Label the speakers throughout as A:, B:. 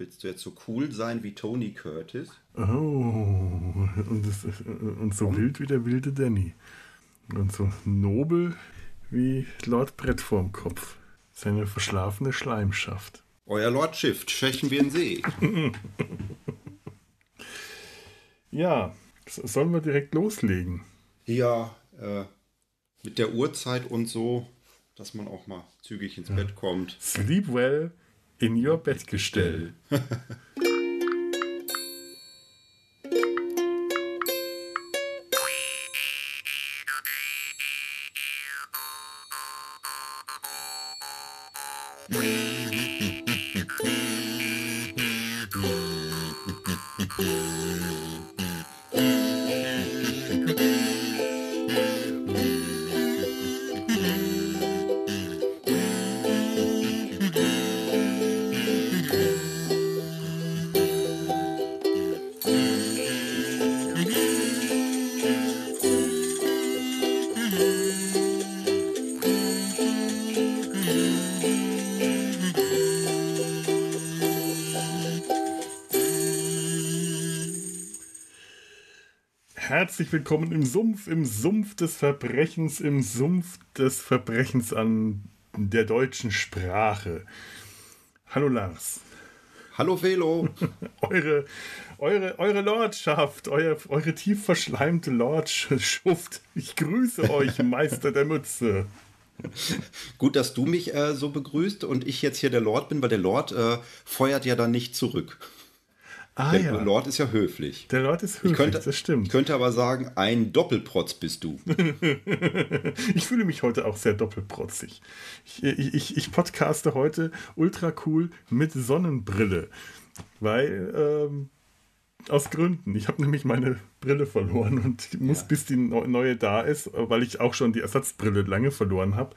A: Willst du jetzt so cool sein wie Tony Curtis?
B: Oh, und, das, und so wild wie der wilde Danny. Und so nobel wie Lord Brett vorm Kopf. Seine verschlafene Schleimschaft.
A: Euer Lordschiff, schwächen wir in See.
B: ja, sollen wir direkt loslegen?
A: Ja, äh, mit der Uhrzeit und so, dass man auch mal zügig ins ja. Bett kommt.
B: Sleep well in your Bettgestell. herzlich willkommen im Sumpf, im Sumpf des Verbrechens, im Sumpf des Verbrechens an der deutschen Sprache. Hallo Lars.
A: Hallo Velo.
B: eure, eure, eure Lordschaft, euer, eure tief verschleimte Lordschaft. Ich grüße euch, Meister der Mütze.
A: Gut, dass du mich äh, so begrüßt und ich jetzt hier der Lord bin, weil der Lord äh, feuert ja dann nicht zurück. Ah, der ja. Lord ist ja höflich.
B: Der Lord ist höflich,
A: ich könnte,
B: das stimmt.
A: Ich könnte aber sagen, ein Doppelprotz bist du.
B: ich fühle mich heute auch sehr doppelprotzig. Ich, ich, ich podcaste heute ultra cool mit Sonnenbrille. Weil, ähm, aus Gründen. Ich habe nämlich meine Brille verloren und muss, ja. bis die neue da ist, weil ich auch schon die Ersatzbrille lange verloren habe,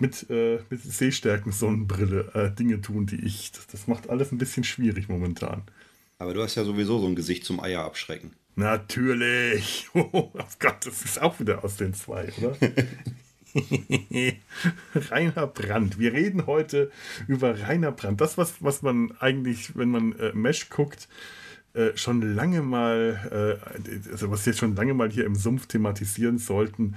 B: mit, äh, mit Sehstärken-Sonnenbrille äh, Dinge tun, die ich. Das, das macht alles ein bisschen schwierig momentan.
A: Aber du hast ja sowieso so ein Gesicht zum Eier abschrecken.
B: Natürlich. Oh Gott, das ist auch wieder aus den zwei, oder? Rainer Brandt. Wir reden heute über Rainer Brandt. Das, was, was man eigentlich, wenn man äh, Mesh guckt, äh, schon lange mal, äh, also was wir schon lange mal hier im Sumpf thematisieren sollten,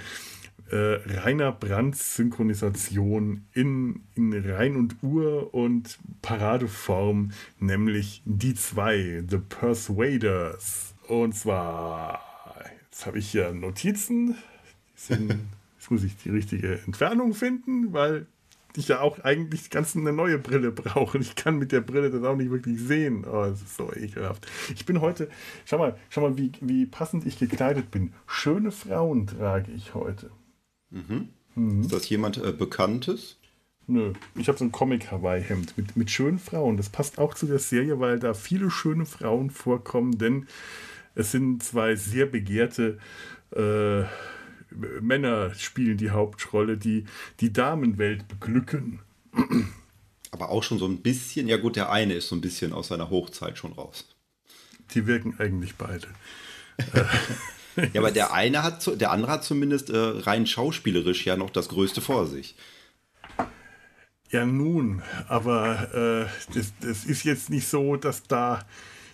B: äh, Rainer Brandts Synchronisation in, in Rein und Ur und Paradeform, nämlich die zwei, The Persuaders. Und zwar, jetzt habe ich hier Notizen. Sind, jetzt muss ich die richtige Entfernung finden, weil ich ja auch eigentlich ganz eine neue Brille brauche. Ich kann mit der Brille das auch nicht wirklich sehen. Oh, das ist so ekelhaft. Ich bin heute, schau mal, schau mal, wie, wie passend ich gekleidet bin. Schöne Frauen trage ich heute.
A: Mhm. Mhm. Ist das jemand äh, Bekanntes?
B: Nö, ich habe so ein Comic-Hawaii-Hemd mit, mit schönen Frauen. Das passt auch zu der Serie, weil da viele schöne Frauen vorkommen, denn es sind zwei sehr begehrte äh, Männer spielen die Hauptrolle, die die Damenwelt beglücken.
A: Aber auch schon so ein bisschen, ja gut, der eine ist so ein bisschen aus seiner Hochzeit schon raus.
B: Die wirken eigentlich beide.
A: Ja, aber der eine hat, der andere hat zumindest äh, rein schauspielerisch ja noch das Größte vor sich.
B: Ja, nun, aber äh, das, das ist jetzt nicht so, dass da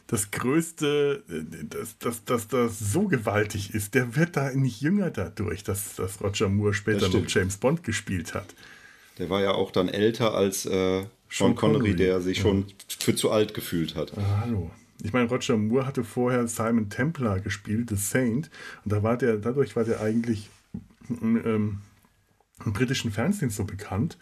B: das Größte, äh, dass, dass, dass das so gewaltig ist. Der wird da nicht jünger dadurch, dass, dass Roger Moore später noch James Bond gespielt hat.
A: Der war ja auch dann älter als äh, Sean Connery, Connery, der sich ja. schon für zu alt gefühlt hat.
B: Ah, hallo. Ich meine, Roger Moore hatte vorher Simon Templar gespielt, The Saint, und da war der, dadurch war der eigentlich ähm, im britischen Fernsehen so bekannt.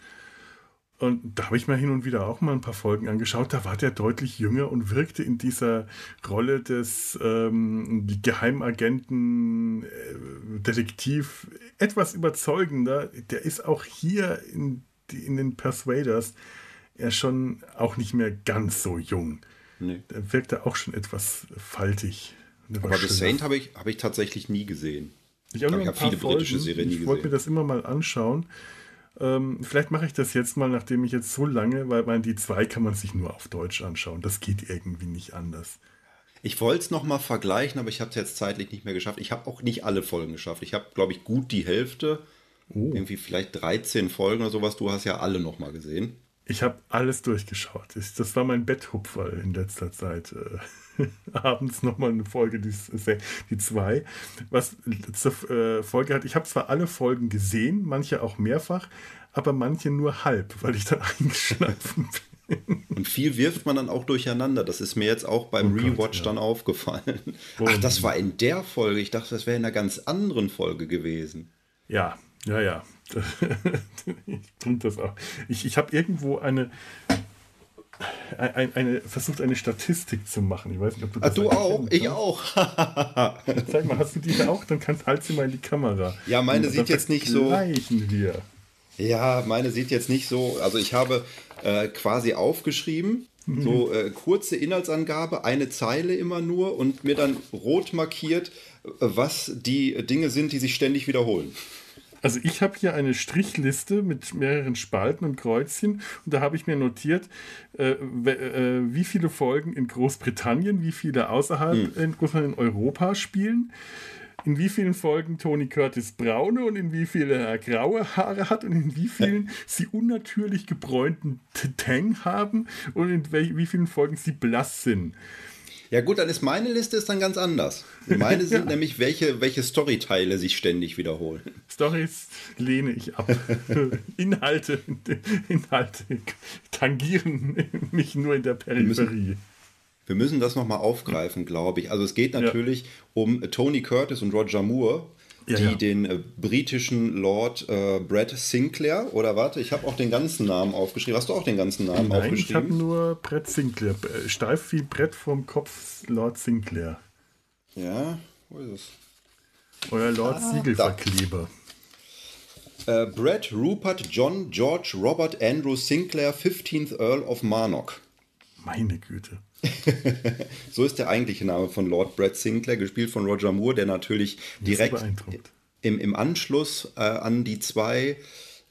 B: Und da habe ich mir hin und wieder auch mal ein paar Folgen angeschaut. Da war der deutlich jünger und wirkte in dieser Rolle des ähm, Geheimagenten, äh, Detektiv etwas überzeugender. Der ist auch hier in, in den Persuaders er schon auch nicht mehr ganz so jung. Nee. Der wirkte auch schon etwas faltig.
A: Aber The Saint habe ich, hab ich tatsächlich nie gesehen.
B: Ich, ich, ich habe viele Folgen. britische Serien nie gesehen. Ich wollte mir das immer mal anschauen. Ähm, vielleicht mache ich das jetzt mal, nachdem ich jetzt so lange, weil man die zwei kann man sich nur auf Deutsch anschauen. Das geht irgendwie nicht anders.
A: Ich wollte es nochmal vergleichen, aber ich habe es jetzt zeitlich nicht mehr geschafft. Ich habe auch nicht alle Folgen geschafft. Ich habe, glaube ich, gut die Hälfte. Oh. Irgendwie vielleicht 13 Folgen oder sowas. Du hast ja alle nochmal gesehen.
B: Ich habe alles durchgeschaut. Ich, das war mein Betthupfer in letzter Zeit. Äh, abends nochmal eine Folge, die, die zwei. Was zur äh, Folge hat, ich habe zwar alle Folgen gesehen, manche auch mehrfach, aber manche nur halb, weil ich dann eingeschlafen
A: bin. Und viel wirft man dann auch durcheinander. Das ist mir jetzt auch beim oh Rewatch Gott, ja. dann aufgefallen. Ach, das war in der Folge. Ich dachte, das wäre in einer ganz anderen Folge gewesen.
B: Ja, ja, ja. ich das auch. Ich, ich habe irgendwo eine, eine, eine, versucht, eine Statistik zu machen. Ich weiß nicht, ob du
A: das ah, Du auch? Ich auch.
B: Zeig mal, hast du die auch? Dann kannst halt sie mal in die Kamera.
A: Ja, meine sieht jetzt nicht so.
B: Wir.
A: Ja, meine sieht jetzt nicht so. Also ich habe äh, quasi aufgeschrieben, mhm. so äh, kurze Inhaltsangabe, eine Zeile immer nur und mir dann rot markiert, äh, was die Dinge sind, die sich ständig wiederholen.
B: Also ich habe hier eine Strichliste mit mehreren Spalten und Kreuzchen und da habe ich mir notiert, äh, äh, wie viele Folgen in Großbritannien, wie viele außerhalb hm. in, in Europa spielen in wie vielen Folgen Tony Curtis braune und in wie viele er graue Haare hat und in wie vielen sie unnatürlich gebräunten Tang haben und in wie vielen Folgen sie blass sind.
A: Ja gut, dann ist meine Liste ist dann ganz anders. Meine sind ja. nämlich, welche, welche Storyteile sich ständig wiederholen.
B: Stories lehne ich ab. Inhalte, Inhalte tangieren mich nur in der Peripherie.
A: Wir müssen, wir müssen das nochmal aufgreifen, glaube ich. Also es geht natürlich ja. um Tony Curtis und Roger Moore, ja, die ja. den äh, britischen Lord äh, Brett Sinclair, oder warte, ich habe auch den ganzen Namen aufgeschrieben. Hast du auch den ganzen Namen
B: Nein,
A: aufgeschrieben?
B: ich habe nur Brett Sinclair. Äh, steif wie Brett vom Kopf Lord Sinclair.
A: Ja, wo ist es?
B: Euer Lord ah, Siegelverkleber.
A: Äh, Brett Rupert John George Robert Andrew Sinclair, 15th Earl of Marnock.
B: Meine Güte.
A: so ist der eigentliche Name von Lord Brett Sinclair, gespielt von Roger Moore, der natürlich direkt im, im Anschluss äh, an die zwei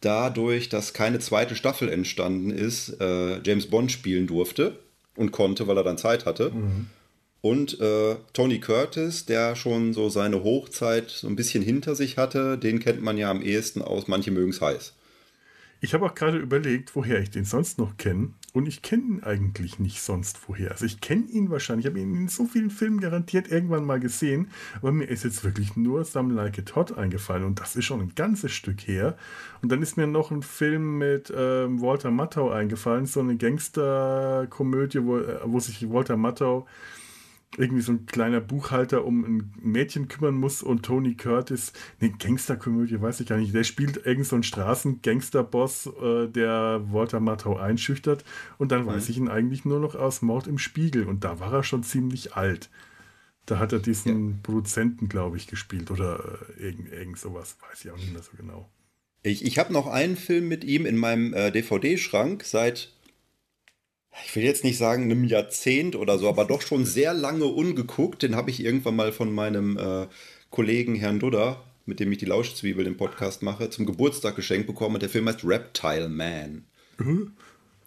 A: dadurch, dass keine zweite Staffel entstanden ist, äh, James Bond spielen durfte und konnte, weil er dann Zeit hatte. Mhm. Und äh, Tony Curtis, der schon so seine Hochzeit so ein bisschen hinter sich hatte, den kennt man ja am ehesten aus Manche mögen es heiß.
B: Ich habe auch gerade überlegt, woher ich den sonst noch kenne. Und ich kenne ihn eigentlich nicht sonst woher. Also ich kenne ihn wahrscheinlich. Ich habe ihn in so vielen Filmen garantiert irgendwann mal gesehen. Aber mir ist jetzt wirklich nur Some Like It Hot eingefallen. Und das ist schon ein ganzes Stück her. Und dann ist mir noch ein Film mit ähm, Walter Matthau eingefallen. So eine Gangsterkomödie, wo, äh, wo sich Walter Matthau irgendwie so ein kleiner Buchhalter um ein Mädchen kümmern muss und Tony Curtis, eine Gangsterkomödie, weiß ich gar nicht, der spielt irgend so einen Straßengangsterboss, äh, der Walter Matthau einschüchtert und dann mhm. weiß ich ihn eigentlich nur noch aus Mord im Spiegel und da war er schon ziemlich alt. Da hat er diesen ja. Produzenten, glaube ich, gespielt oder äh, irgend, irgend sowas, weiß ich auch nicht mehr so genau.
A: Ich, ich habe noch einen Film mit ihm in meinem äh, DVD-Schrank seit ich will jetzt nicht sagen einem Jahrzehnt oder so, aber doch schon sehr lange ungeguckt. Den habe ich irgendwann mal von meinem äh, Kollegen Herrn Dudder, mit dem ich die Lauschzwiebel den Podcast mache, zum Geburtstag geschenkt bekommen. Und der Film heißt Reptile Man. Mhm.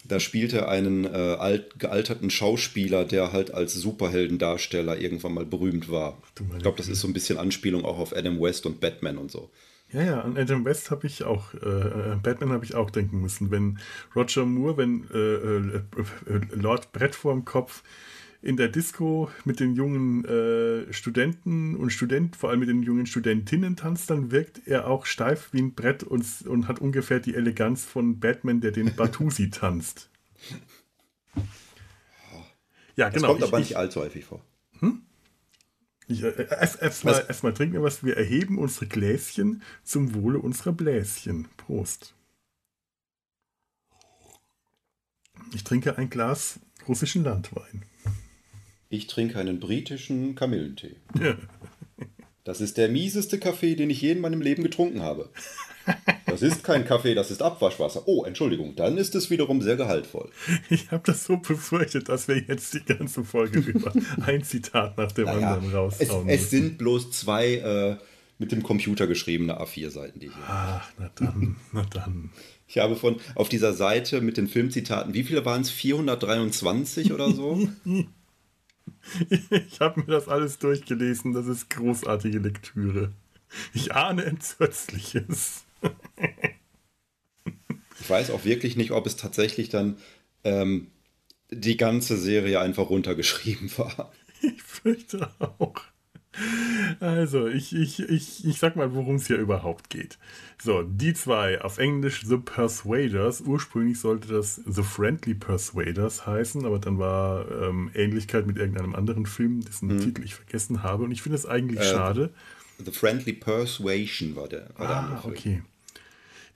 A: Da spielt er einen äh, alt, gealterten Schauspieler, der halt als Superheldendarsteller irgendwann mal berühmt war. Ich glaube, das ist so ein bisschen Anspielung auch auf Adam West und Batman und so.
B: Ja, ja, an Adam West habe ich auch, äh, äh Batman habe ich auch denken müssen. Wenn Roger Moore, wenn äh, äh, Lord Brett vorm Kopf in der Disco mit den jungen äh, Studenten und Studenten, vor allem mit den jungen Studentinnen tanzt, dann wirkt er auch steif wie ein Brett und, und hat ungefähr die Eleganz von Batman, der den Batusi tanzt.
A: Ja, genau. Das kommt aber ich, nicht allzu häufig vor. Hm?
B: Ich, äh, erst, erst, trinken wir was. Wir erheben unsere Gläschen zum Wohle unserer Bläschen. Prost. Ich trinke ein Glas russischen Landwein.
A: Ich trinke einen britischen Kamillentee. Das ist der mieseste Kaffee, den ich je in meinem Leben getrunken habe. Das ist kein Kaffee, das ist Abwaschwasser. Oh, Entschuldigung, dann ist es wiederum sehr gehaltvoll.
B: Ich habe das so befürchtet, dass wir jetzt die ganze Folge über ein Zitat nach dem naja, anderen raushauen.
A: Es, es sind bloß zwei äh, mit dem Computer geschriebene A4-Seiten, die hier.
B: Ach, na dann, na dann.
A: Ich habe von auf dieser Seite mit den Filmzitaten, wie viele waren es? 423 oder so?
B: ich habe mir das alles durchgelesen. Das ist großartige Lektüre. Ich ahne Entsetzliches.
A: Ich weiß auch wirklich nicht, ob es tatsächlich dann ähm, die ganze Serie einfach runtergeschrieben war.
B: Ich fürchte auch. Also, ich, ich, ich, ich sag mal, worum es hier überhaupt geht. So, die zwei, auf Englisch The Persuaders. Ursprünglich sollte das The Friendly Persuaders heißen, aber dann war ähm, Ähnlichkeit mit irgendeinem anderen Film, dessen hm. Titel ich vergessen habe. Und ich finde es eigentlich äh, schade.
A: The Friendly Persuasion war der, war
B: der ah, andere Film. okay.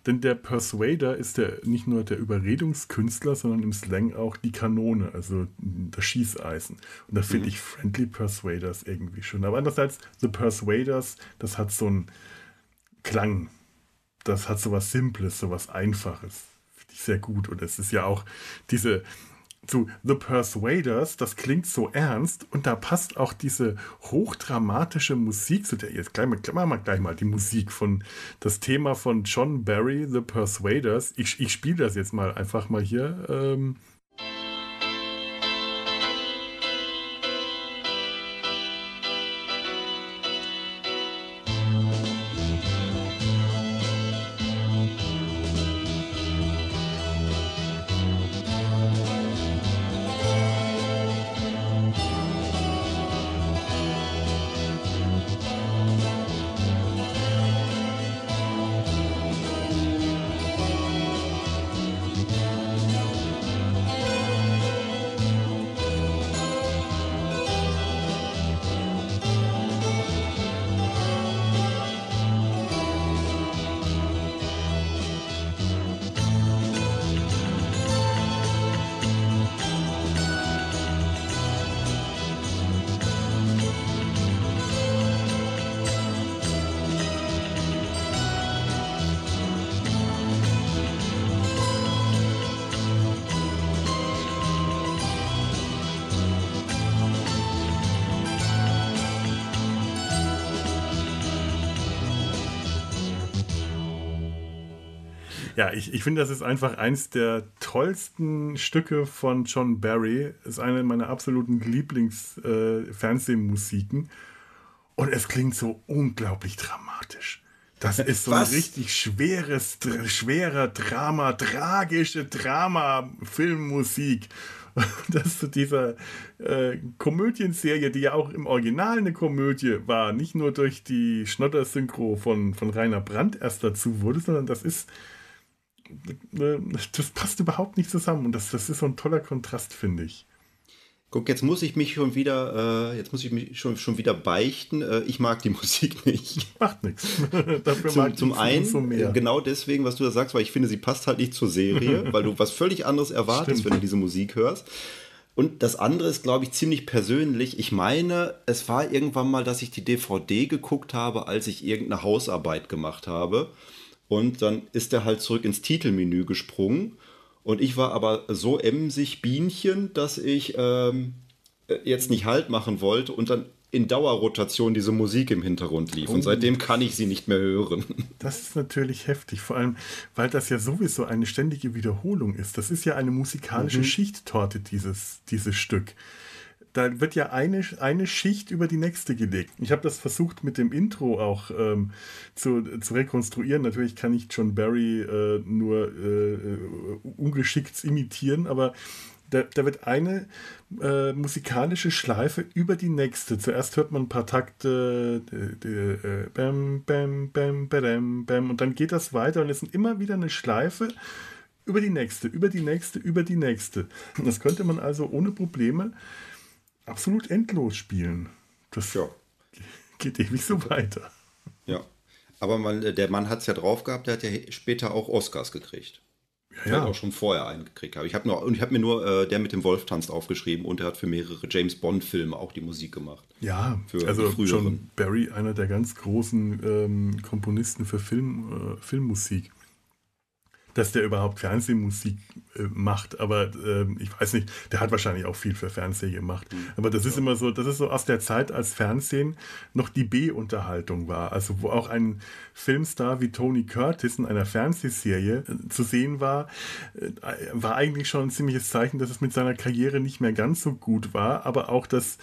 B: Denn der Persuader ist der, nicht nur der Überredungskünstler, sondern im Slang auch die Kanone, also das Schießeisen. Und da finde mhm. ich Friendly Persuaders irgendwie schön. Aber andererseits, The Persuaders, das hat so einen Klang. Das hat so was Simples, so was Einfaches. Finde ich sehr gut. Und es ist ja auch diese, zu The Persuaders, das klingt so ernst und da passt auch diese hochdramatische Musik zu der. Jetzt gleich mal, machen wir gleich mal die Musik von das Thema von John Barry, The Persuaders. Ich, ich spiele das jetzt mal einfach mal hier. Ähm Ja, ich, ich finde, das ist einfach eins der tollsten Stücke von John Barry. Ist eine meiner absoluten Lieblings-Fernsehmusiken. Äh, Und es klingt so unglaublich dramatisch. Das ist so ein richtig schweres, schwerer Drama, tragische Drama-Filmmusik. Das zu dieser äh, Komödienserie, die ja auch im Original eine Komödie war, nicht nur durch die Schnotter-Synchro von, von Rainer Brandt erst dazu wurde, sondern das ist das passt überhaupt nicht zusammen und das, das ist so ein toller Kontrast, finde ich.
A: Guck, jetzt muss ich mich schon wieder, äh, jetzt muss ich mich schon, schon wieder beichten. Äh, ich mag die Musik nicht.
B: Macht nichts.
A: Dafür zum, mag zum einen, so genau deswegen, was du da sagst, weil ich finde, sie passt halt nicht zur Serie, weil du was völlig anderes erwartest, Stimmt. wenn du diese Musik hörst. Und das andere ist, glaube ich, ziemlich persönlich. Ich meine, es war irgendwann mal, dass ich die DVD geguckt habe, als ich irgendeine Hausarbeit gemacht habe. Und dann ist er halt zurück ins Titelmenü gesprungen. Und ich war aber so emsig Bienchen, dass ich ähm, äh, jetzt nicht Halt machen wollte und dann in Dauerrotation diese Musik im Hintergrund lief. Oh. Und seitdem kann ich sie nicht mehr hören.
B: Das ist natürlich heftig, vor allem, weil das ja sowieso eine ständige Wiederholung ist. Das ist ja eine musikalische mhm. Schichttorte, dieses, dieses Stück da wird ja eine, eine Schicht über die nächste gelegt. Ich habe das versucht mit dem Intro auch ähm, zu, zu rekonstruieren. Natürlich kann ich John Barry äh, nur äh, ungeschickt imitieren, aber da, da wird eine äh, musikalische Schleife über die nächste. Zuerst hört man ein paar Takte, äh, bam, bam, bam, bam, bam, und dann geht das weiter und es ist immer wieder eine Schleife über die nächste, über die nächste, über die nächste. Das könnte man also ohne Probleme absolut endlos spielen. Das ja. geht ewig so weiter.
A: Ja. Aber man, der Mann hat es ja drauf gehabt, der hat ja später auch Oscars gekriegt. Ja, ja. auch schon vorher einen gekriegt. Ich habe hab mir nur äh, der mit dem Wolf tanzt aufgeschrieben und er hat für mehrere James Bond-Filme auch die Musik gemacht.
B: Ja, für also John Barry, einer der ganz großen ähm, Komponisten für Film, äh, Filmmusik dass der überhaupt Fernsehmusik äh, macht. Aber äh, ich weiß nicht, der hat wahrscheinlich auch viel für Fernsehen gemacht. Mhm. Aber das ist immer so, das ist so aus der Zeit, als Fernsehen noch die B-Unterhaltung war. Also wo auch ein Filmstar wie Tony Curtis in einer Fernsehserie äh, zu sehen war, äh, war eigentlich schon ein ziemliches Zeichen, dass es mit seiner Karriere nicht mehr ganz so gut war, aber auch, dass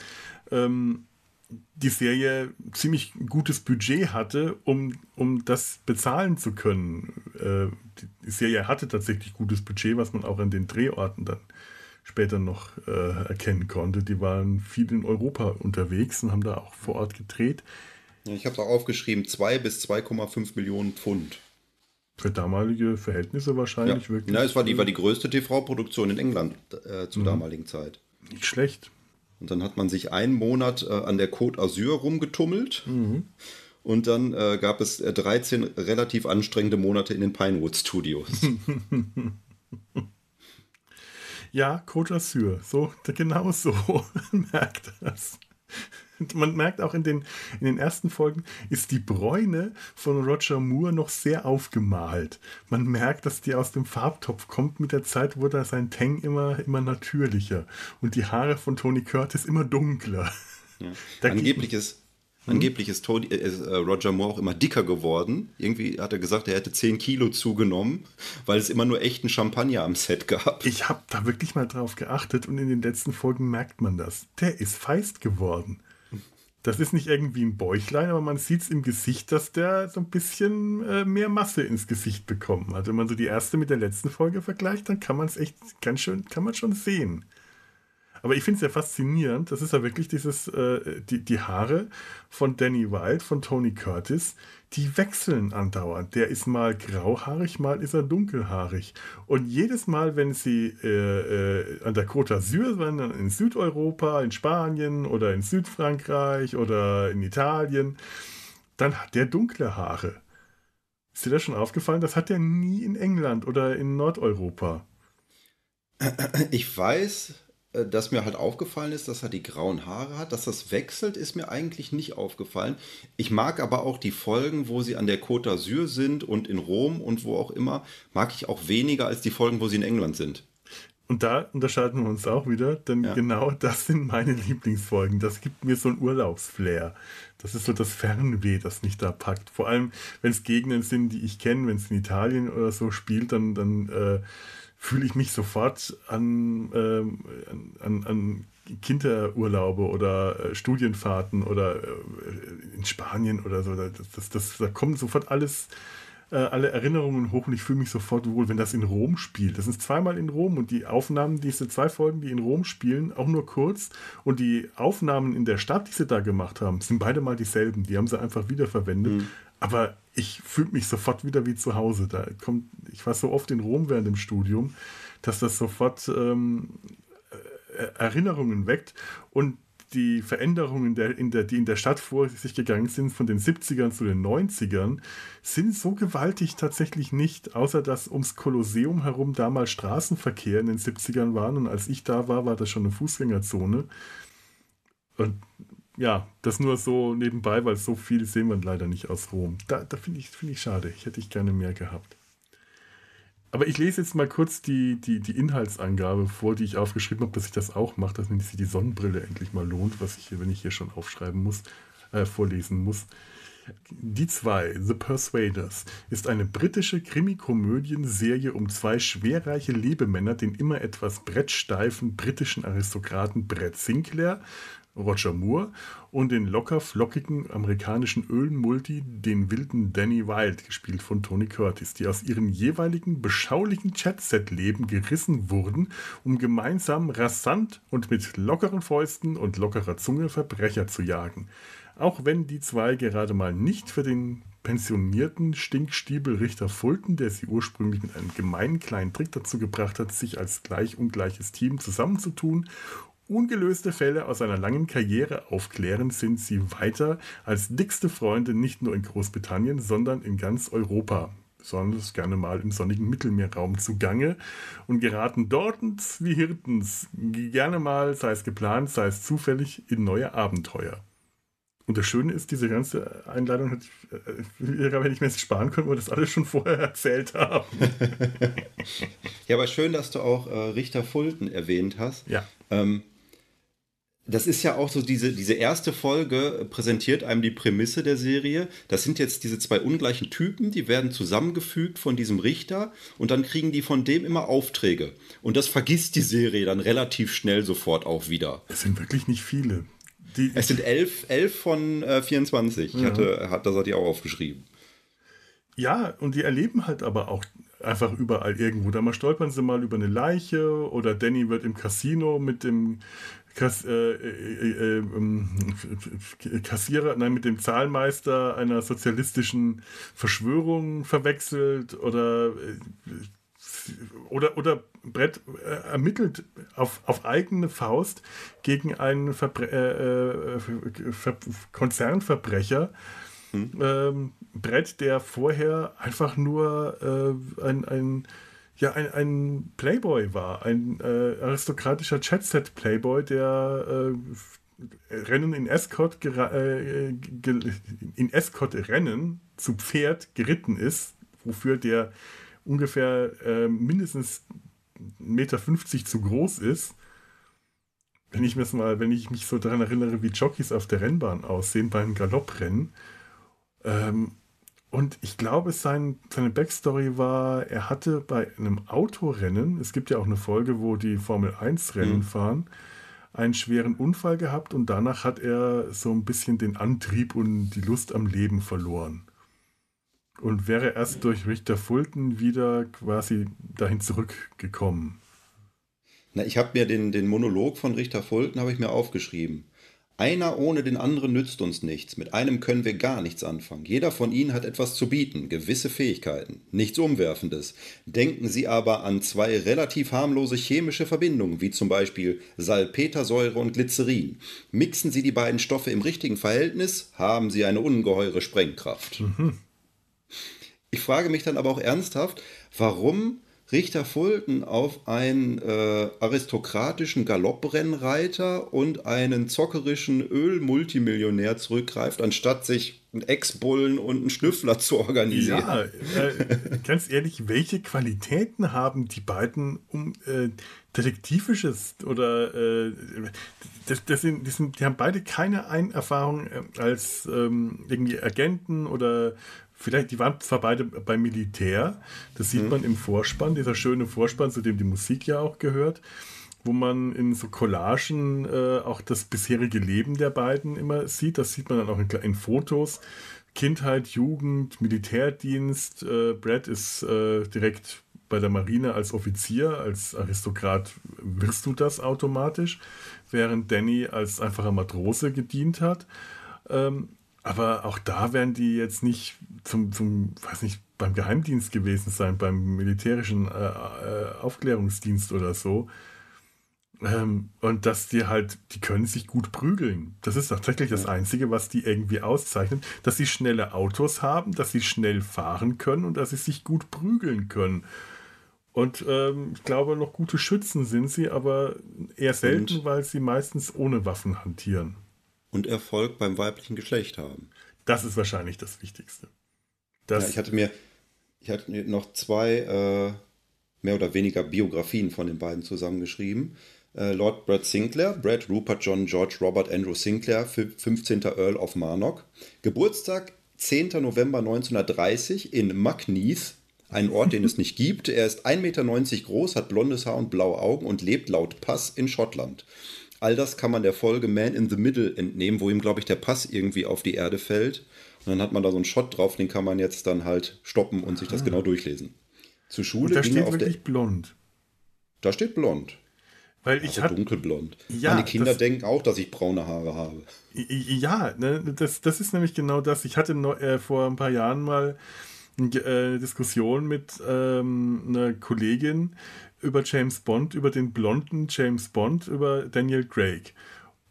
B: ähm, die Serie ziemlich gutes Budget hatte, um, um das bezahlen zu können. Äh, die Serie hatte tatsächlich gutes Budget, was man auch an den Drehorten dann später noch äh, erkennen konnte. Die waren viel in Europa unterwegs und haben da auch vor Ort gedreht.
A: Ich habe auch aufgeschrieben, 2 bis 2,5 Millionen Pfund.
B: Für damalige Verhältnisse wahrscheinlich
A: ja.
B: wirklich.
A: Ja, es war die, war die größte TV-Produktion in England äh, zur mhm. damaligen Zeit.
B: Nicht schlecht.
A: Und dann hat man sich einen Monat äh, an der Côte d'Azur rumgetummelt. Mhm. Und dann äh, gab es 13 äh, relativ anstrengende Monate in den Pinewood Studios.
B: ja, Côte d'Azur, so, genau so merkt das. Man merkt auch in den, in den ersten Folgen, ist die Bräune von Roger Moore noch sehr aufgemalt. Man merkt, dass die aus dem Farbtopf kommt. Mit der Zeit wurde sein Tang immer, immer natürlicher. Und die Haare von Tony Curtis immer dunkler.
A: Ja. Angeblich ist, hm? Angeblich ist, Tony, äh, ist äh, Roger Moore auch immer dicker geworden. Irgendwie hat er gesagt, er hätte 10 Kilo zugenommen, weil es immer nur echten Champagner am Set gab.
B: Ich habe da wirklich mal drauf geachtet und in den letzten Folgen merkt man das. Der ist feist geworden. Das ist nicht irgendwie ein Bäuchlein, aber man sieht es im Gesicht, dass der so ein bisschen äh, mehr Masse ins Gesicht bekommen hat. Wenn man so die erste mit der letzten Folge vergleicht, dann kann man es echt ganz schön, kann man schon sehen. Aber ich finde es ja faszinierend. Das ist ja wirklich dieses, äh, die, die Haare von Danny Wilde, von Tony Curtis, die wechseln andauernd. Der ist mal grauhaarig, mal ist er dunkelhaarig. Und jedes Mal, wenn sie äh, äh, an der Côte d'Azur sind, in Südeuropa, in Spanien oder in Südfrankreich oder in Italien, dann hat der dunkle Haare. Ist dir das schon aufgefallen? Das hat er nie in England oder in Nordeuropa.
A: Ich weiß, dass mir halt aufgefallen ist, dass er die grauen Haare hat. Dass das wechselt, ist mir eigentlich nicht aufgefallen. Ich mag aber auch die Folgen, wo sie an der Côte d'Azur sind und in Rom und wo auch immer, mag ich auch weniger als die Folgen, wo sie in England sind.
B: Und da unterscheiden wir uns auch wieder, denn ja. genau das sind meine Lieblingsfolgen. Das gibt mir so ein Urlaubsflair. Das ist so das Fernweh, das mich da packt. Vor allem, wenn es Gegenden sind, die ich kenne, wenn es in Italien oder so spielt, dann, dann äh, fühle ich mich sofort an, ähm, an, an Kinderurlaube oder äh, Studienfahrten oder äh, in Spanien oder so. Das, das, das, da kommen sofort alles, äh, alle Erinnerungen hoch und ich fühle mich sofort wohl, wenn das in Rom spielt. Das ist zweimal in Rom und die Aufnahmen, diese zwei Folgen, die in Rom spielen, auch nur kurz. Und die Aufnahmen in der Stadt, die sie da gemacht haben, sind beide mal dieselben. Die haben sie einfach wiederverwendet. Mhm. Aber ich fühle mich sofort wieder wie zu Hause. Da kommt, ich war so oft in Rom während dem Studium, dass das sofort ähm, äh, Erinnerungen weckt und die Veränderungen, der, in der, die in der Stadt vor sich gegangen sind, von den 70ern zu den 90ern, sind so gewaltig tatsächlich nicht, außer dass ums Kolosseum herum damals Straßenverkehr in den 70ern waren und als ich da war, war das schon eine Fußgängerzone. Und ja, das nur so nebenbei, weil so viel sehen wir leider nicht aus Rom. Da, da finde ich, find ich schade. Ich hätte ich gerne mehr gehabt. Aber ich lese jetzt mal kurz die, die, die Inhaltsangabe vor, die ich aufgeschrieben habe, dass ich das auch mache, dass sich die Sonnenbrille endlich mal lohnt, was ich wenn ich hier schon aufschreiben muss, äh, vorlesen muss. Die zwei, The Persuaders, ist eine britische Krimikomödienserie um zwei schwerreiche Lebemänner, den immer etwas brettsteifen britischen Aristokraten Brett Sinclair Roger Moore und den locker flockigen amerikanischen Ölmulti, den wilden Danny Wilde, gespielt von Tony Curtis, die aus ihrem jeweiligen beschaulichen Chatset-Leben gerissen wurden, um gemeinsam rasant und mit lockeren Fäusten und lockerer Zunge Verbrecher zu jagen. Auch wenn die zwei gerade mal nicht für den pensionierten Stinkstiebelrichter Fulton, der sie ursprünglich mit einem gemeinen kleinen Trick dazu gebracht hat, sich als gleich ungleiches Team zusammenzutun ungelöste Fälle aus einer langen Karriere aufklären, sind sie weiter als dickste Freunde nicht nur in Großbritannien, sondern in ganz Europa besonders gerne mal im sonnigen Mittelmeerraum zugange und geraten dortens wie Hirtens gerne mal, sei es geplant, sei es zufällig, in neue Abenteuer. Und das Schöne ist, diese ganze Einladung hätte ich, äh, hätte ich mir jetzt sparen können, weil wir das alles schon vorher erzählt haben.
A: ja, aber schön, dass du auch äh, Richter Fulton erwähnt hast.
B: Ja.
A: Ähm, das ist ja auch so, diese, diese erste Folge präsentiert einem die Prämisse der Serie. Das sind jetzt diese zwei ungleichen Typen, die werden zusammengefügt von diesem Richter und dann kriegen die von dem immer Aufträge. Und das vergisst die Serie dann relativ schnell sofort auch wieder.
B: Es sind wirklich nicht viele.
A: die, es sind elf, elf von äh, 24. Ich hatte, hat, das hat die auch aufgeschrieben.
B: Ja, und die erleben halt aber auch einfach überall irgendwo. Da mal stolpern sie mal über eine Leiche oder Danny wird im Casino mit dem Kass, äh, äh, äh, ähm, Kassierer, nein, mit dem Zahlmeister einer sozialistischen Verschwörung verwechselt oder äh, oder, oder Brett äh, ermittelt auf, auf eigene Faust gegen einen Verbre äh, Ver Konzernverbrecher. Hm. Ähm, Brett, der vorher einfach nur ein, ein ja ein, ein Playboy war, ein äh, aristokratischer Chatset-Playboy, der äh, Rennen in Escort, äh, in Escort Rennen zu Pferd geritten ist, wofür der ungefähr äh, mindestens 1,50 Meter zu groß ist. Wenn ich, mir's mal, wenn ich mich so daran erinnere, wie Jockeys auf der Rennbahn aussehen beim Galopprennen. Ähm, und ich glaube, sein, seine Backstory war, er hatte bei einem Autorennen, es gibt ja auch eine Folge, wo die Formel 1 Rennen mhm. fahren, einen schweren Unfall gehabt und danach hat er so ein bisschen den Antrieb und die Lust am Leben verloren. Und wäre erst durch Richter Fulton wieder quasi dahin zurückgekommen.
A: Na, ich habe mir den, den Monolog von Richter Fulton ich mir aufgeschrieben. Einer ohne den anderen nützt uns nichts, mit einem können wir gar nichts anfangen. Jeder von ihnen hat etwas zu bieten, gewisse Fähigkeiten, nichts Umwerfendes. Denken Sie aber an zwei relativ harmlose chemische Verbindungen, wie zum Beispiel Salpetersäure und Glycerin. Mixen Sie die beiden Stoffe im richtigen Verhältnis, haben Sie eine ungeheure Sprengkraft. Mhm. Ich frage mich dann aber auch ernsthaft, warum Richter Fulton auf einen äh, aristokratischen Galopprennreiter und einen zockerischen Ölmultimillionär zurückgreift, anstatt sich einen Ex-Bullen und einen Schnüffler zu organisieren. Ja,
B: äh, ganz ehrlich, welche Qualitäten haben die beiden, um äh, detektivisches oder äh, das, das sind, die, sind, die haben beide keine Einerfahrung äh, als ähm, irgendwie Agenten oder vielleicht, die waren zwar beide beim Militär, das sieht mhm. man im Vorspann, dieser schöne Vorspann, zu dem die Musik ja auch gehört, wo man in so Collagen äh, auch das bisherige Leben der beiden immer sieht. Das sieht man dann auch in, in Fotos. Kindheit, Jugend, Militärdienst. Äh, Brad ist äh, direkt bei der Marine als Offizier, als Aristokrat wirst du das automatisch, während Danny als einfacher Matrose gedient hat. Ähm, aber auch da werden die jetzt nicht zum, zum weiß nicht, beim Geheimdienst gewesen sein, beim militärischen äh, äh, Aufklärungsdienst oder so. Ähm, und dass die halt, die können sich gut prügeln. Das ist tatsächlich das Einzige, was die irgendwie auszeichnet. Dass sie schnelle Autos haben, dass sie schnell fahren können und dass sie sich gut prügeln können. Und ähm, ich glaube, noch gute Schützen sind sie, aber eher selten, und? weil sie meistens ohne Waffen hantieren
A: und Erfolg beim weiblichen Geschlecht haben.
B: Das ist wahrscheinlich das Wichtigste.
A: Das ja, ich hatte mir, ich hatte noch zwei äh, mehr oder weniger Biografien von den beiden zusammengeschrieben. Äh, Lord Brad Sinclair, Brad Rupert John George Robert Andrew Sinclair, 15. Earl of Marnock. Geburtstag 10. November 1930 in Mackneath, ein Ort, den es nicht gibt. Er ist 1,90 Meter groß, hat blondes Haar und blaue Augen und lebt laut Pass in Schottland. All das kann man der Folge Man in the Middle entnehmen, wo ihm, glaube ich, der Pass irgendwie auf die Erde fällt. Und dann hat man da so einen Shot drauf, den kann man jetzt dann halt stoppen und sich das ah. genau durchlesen. Zur Schule und
B: da steht wirklich blond.
A: Da steht blond.
B: Weil ich
A: also dunkelblond. Ja, Meine Kinder das, denken auch, dass ich braune Haare habe.
B: Ja, ne, das, das ist nämlich genau das. Ich hatte noch, äh, vor ein paar Jahren mal eine äh, Diskussion mit ähm, einer Kollegin, über James Bond, über den blonden James Bond, über Daniel Craig.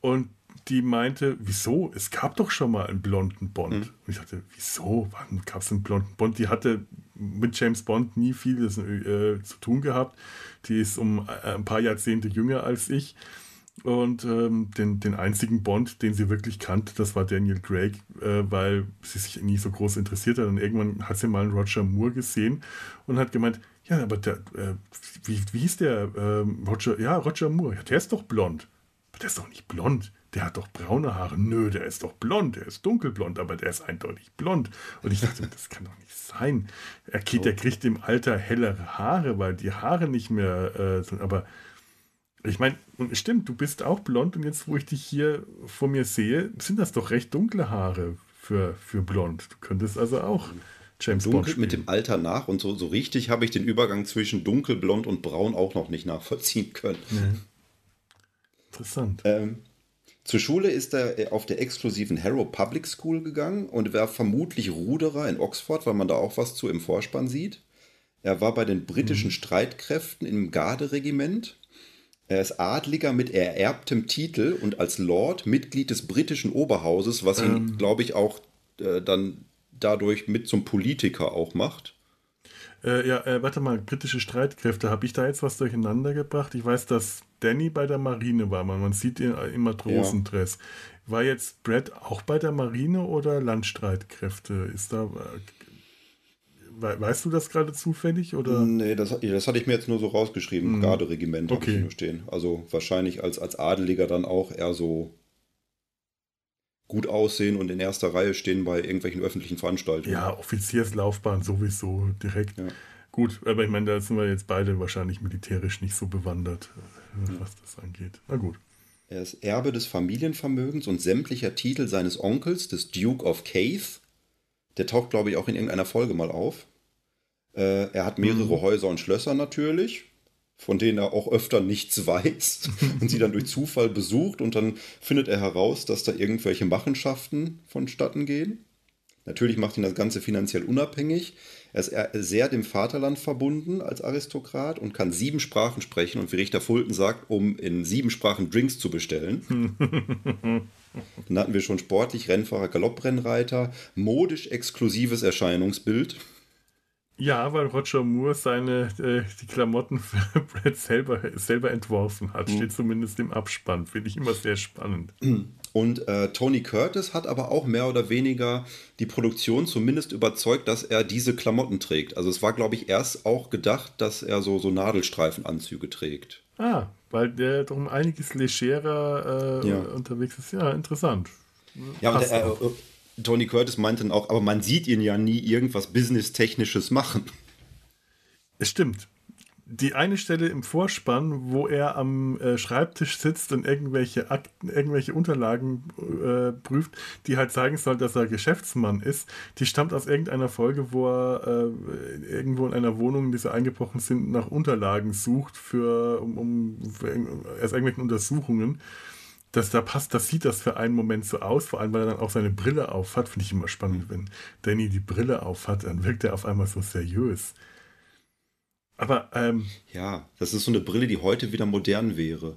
B: Und die meinte, wieso? Es gab doch schon mal einen blonden Bond. Mhm. Und ich dachte, wieso? Wann gab es einen blonden Bond? Die hatte mit James Bond nie viel äh, zu tun gehabt. Die ist um äh, ein paar Jahrzehnte jünger als ich. Und ähm, den, den einzigen Bond, den sie wirklich kannte, das war Daniel Craig, äh, weil sie sich nie so groß interessiert hat. Und irgendwann hat sie mal einen Roger Moore gesehen und hat gemeint, ja, aber der, äh, wie, wie hieß der? Ähm, Roger, ja, Roger Moore. Ja, der ist doch blond. Aber der ist doch nicht blond. Der hat doch braune Haare. Nö, der ist doch blond. Der ist dunkelblond, aber der ist eindeutig blond. Und ich dachte, das kann doch nicht sein. Er, kriegt, der kriegt im Alter hellere Haare, weil die Haare nicht mehr äh, sind. Aber Ich meine, stimmt, du bist auch blond und jetzt, wo ich dich hier vor mir sehe, sind das doch recht dunkle Haare für, für blond. Du könntest also auch James
A: Dunkel mit dem Alter nach und so, so richtig habe ich den Übergang zwischen dunkelblond und braun auch noch nicht nachvollziehen können. Mhm.
B: Interessant.
A: Ähm, zur Schule ist er äh, auf der exklusiven Harrow Public School gegangen und war vermutlich Ruderer in Oxford, weil man da auch was zu im Vorspann sieht. Er war bei den britischen mhm. Streitkräften im Garderegiment. Er ist Adliger mit ererbtem Titel und als Lord Mitglied des britischen Oberhauses, was ihn, ähm. glaube ich, auch äh, dann dadurch mit zum Politiker auch macht.
B: Äh, ja, äh, warte mal, britische Streitkräfte. Habe ich da jetzt was durcheinander gebracht? Ich weiß, dass Danny bei der Marine war. Man, man sieht ihn im Matrosendress. Ja. War jetzt Brad auch bei der Marine oder Landstreitkräfte? Ist da. Äh, weißt du das gerade zufällig? Oder?
A: Nee, das, das hatte ich mir jetzt nur so rausgeschrieben. Mhm. Garderegiment okay. habe ich nur stehen. Also wahrscheinlich als, als Adeliger dann auch eher so gut aussehen und in erster Reihe stehen bei irgendwelchen öffentlichen Veranstaltungen.
B: Ja, Offizierslaufbahn sowieso direkt. Ja. Gut, aber ich meine, da sind wir jetzt beide wahrscheinlich militärisch nicht so bewandert, äh, was ja. das angeht. Na gut.
A: Er ist Erbe des Familienvermögens und sämtlicher Titel seines Onkels, des Duke of Caith. Der taucht, glaube ich, auch in irgendeiner Folge mal auf. Äh, er hat mehrere mhm. Häuser und Schlösser natürlich von denen er auch öfter nichts weiß und sie dann durch Zufall besucht und dann findet er heraus, dass da irgendwelche Machenschaften vonstatten gehen. Natürlich macht ihn das Ganze finanziell unabhängig. Er ist sehr dem Vaterland verbunden als Aristokrat und kann sieben Sprachen sprechen und wie Richter Fulton sagt, um in sieben Sprachen Drinks zu bestellen. Dann hatten wir schon sportlich Rennfahrer, Galopprennreiter, modisch exklusives Erscheinungsbild.
B: Ja, weil Roger Moore seine äh, die Klamotten für Brad selber, selber entworfen hat. Mhm. Steht zumindest im Abspann. Finde ich immer sehr spannend.
A: Und äh, Tony Curtis hat aber auch mehr oder weniger die Produktion zumindest überzeugt, dass er diese Klamotten trägt. Also es war, glaube ich, erst auch gedacht, dass er so, so Nadelstreifenanzüge trägt.
B: Ah, weil der doch um einiges legerer äh, ja. unterwegs ist. Ja, interessant.
A: Ja, und der, äh, Tony Curtis meinte dann auch, aber man sieht ihn ja nie irgendwas Business-Technisches machen.
B: Es stimmt. Die eine Stelle im Vorspann, wo er am äh, Schreibtisch sitzt und irgendwelche Akten, irgendwelche Unterlagen äh, prüft, die halt zeigen soll, dass er Geschäftsmann ist, die stammt aus irgendeiner Folge, wo er äh, irgendwo in einer Wohnung, in die sie eingebrochen sind, nach Unterlagen sucht für, um, um für erst irgendwelchen Untersuchungen das da passt, das sieht das für einen Moment so aus, vor allem weil er dann auch seine Brille auf hat. Finde ich immer spannend, wenn Danny die Brille auf hat, dann wirkt er auf einmal so seriös. Aber ähm,
A: ja, das ist so eine Brille, die heute wieder modern wäre.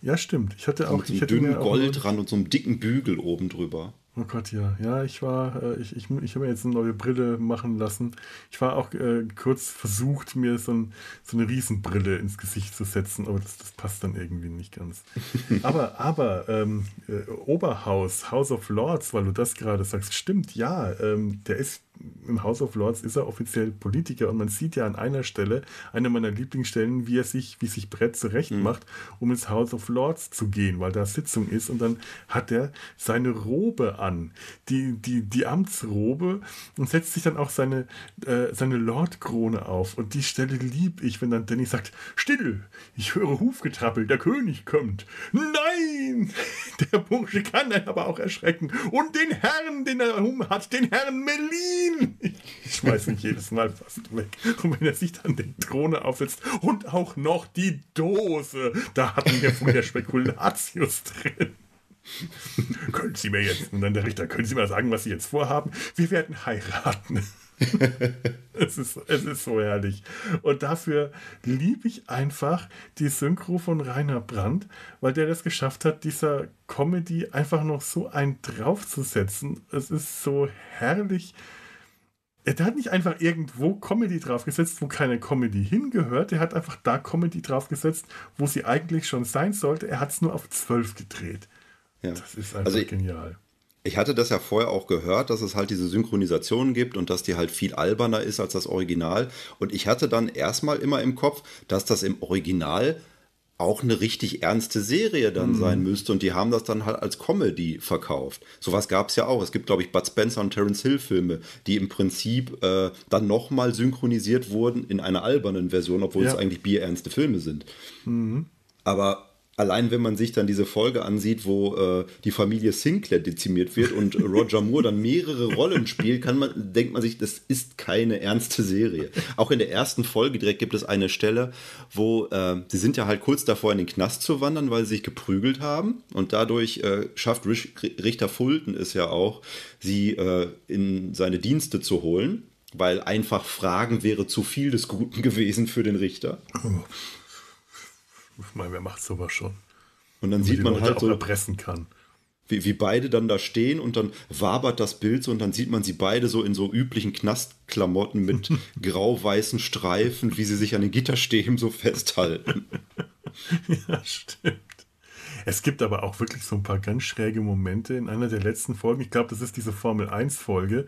B: Ja, stimmt. Ich hatte auch
A: mit so einem dünnen Goldrand und so einem dicken Bügel oben drüber.
B: Oh Gott, ja. Ja, ich war, äh, ich, ich, ich habe mir jetzt eine neue Brille machen lassen. Ich war auch äh, kurz versucht, mir so, ein, so eine Riesenbrille ins Gesicht zu setzen, aber das, das passt dann irgendwie nicht ganz. aber, aber, ähm, äh, Oberhaus, House of Lords, weil du das gerade sagst, stimmt, ja, ähm, der ist im House of Lords ist er offiziell Politiker und man sieht ja an einer Stelle, eine meiner Lieblingsstellen, wie er sich, wie sich Brett zurecht mhm. macht, um ins House of Lords zu gehen, weil da Sitzung ist und dann hat er seine Robe an, die, die, die Amtsrobe und setzt sich dann auch seine, äh, seine Lordkrone auf und die Stelle lieb ich, wenn dann Danny sagt, still, ich höre Hufgetrappel, der König kommt. Nein! Der Bursche kann einen aber auch erschrecken und den Herrn, den er um hat, den Herrn Melin! Ich schmeiß mich jedes Mal fast weg. Und wenn er sich dann die Drohne aufsetzt und auch noch die Dose, da hatten wir vorher Spekulatius drin. können Sie mir jetzt, und dann der Richter, können Sie mal sagen, was Sie jetzt vorhaben? Wir werden heiraten. es, ist, es ist so herrlich. Und dafür liebe ich einfach die Synchro von Rainer Brandt, weil der das geschafft hat, dieser Comedy einfach noch so einen draufzusetzen. Es ist so herrlich der hat nicht einfach irgendwo Comedy draufgesetzt, wo keine Comedy hingehört. Der hat einfach da Comedy draufgesetzt, wo sie eigentlich schon sein sollte. Er hat es nur auf 12 gedreht. Ja. Das ist einfach also ich, genial.
A: Ich hatte das ja vorher auch gehört, dass es halt diese Synchronisation gibt und dass die halt viel alberner ist als das Original. Und ich hatte dann erstmal immer im Kopf, dass das im Original auch eine richtig ernste Serie dann mhm. sein müsste und die haben das dann halt als Comedy verkauft. Sowas gab es ja auch. Es gibt, glaube ich, Bud Spencer und Terence Hill Filme, die im Prinzip äh, dann nochmal synchronisiert wurden in einer albernen Version, obwohl ja. es eigentlich bierernste Filme sind. Mhm. Aber allein wenn man sich dann diese Folge ansieht, wo äh, die Familie Sinclair dezimiert wird und Roger Moore dann mehrere Rollen spielt, kann man, denkt man sich, das ist keine ernste Serie. Auch in der ersten Folge direkt gibt es eine Stelle, wo äh, sie sind ja halt kurz davor in den Knast zu wandern, weil sie sich geprügelt haben und dadurch äh, schafft Richter Fulton es ja auch, sie äh, in seine Dienste zu holen. Weil einfach Fragen wäre zu viel des Guten gewesen für den Richter. Oh.
B: Ich meine, wer macht sowas schon?
A: Und dann sieht man Leute halt so.
B: erpressen kann.
A: Wie, wie beide dann da stehen und dann wabert das Bild so und dann sieht man sie beide so in so üblichen Knastklamotten mit grau-weißen Streifen, wie sie sich an den Gitterstäben so festhalten.
B: ja, stimmt. Es gibt aber auch wirklich so ein paar ganz schräge Momente in einer der letzten Folgen. Ich glaube, das ist diese Formel 1-Folge.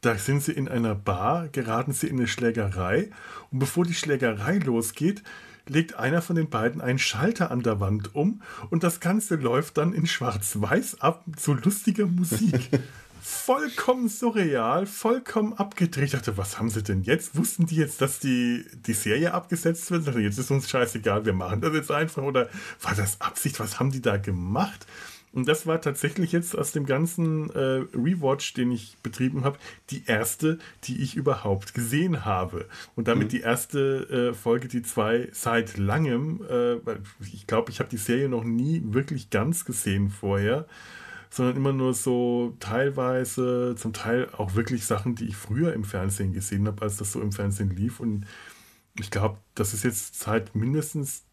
B: Da sind sie in einer Bar, geraten sie in eine Schlägerei und bevor die Schlägerei losgeht, legt einer von den beiden einen Schalter an der Wand um und das Ganze läuft dann in Schwarz-Weiß ab zu lustiger Musik. vollkommen surreal, vollkommen abgedreht. Ich dachte, was haben sie denn jetzt? Wussten die jetzt, dass die, die Serie abgesetzt wird? dachte, jetzt ist uns scheißegal, wir machen das jetzt einfach. Oder war das Absicht? Was haben die da gemacht? Und das war tatsächlich jetzt aus dem ganzen äh, Rewatch, den ich betrieben habe, die erste, die ich überhaupt gesehen habe. Und damit mhm. die erste äh, Folge, die zwei seit langem, äh, ich glaube, ich habe die Serie noch nie wirklich ganz gesehen vorher, sondern immer nur so teilweise, zum Teil auch wirklich Sachen, die ich früher im Fernsehen gesehen habe, als das so im Fernsehen lief. Und ich glaube, das ist jetzt seit mindestens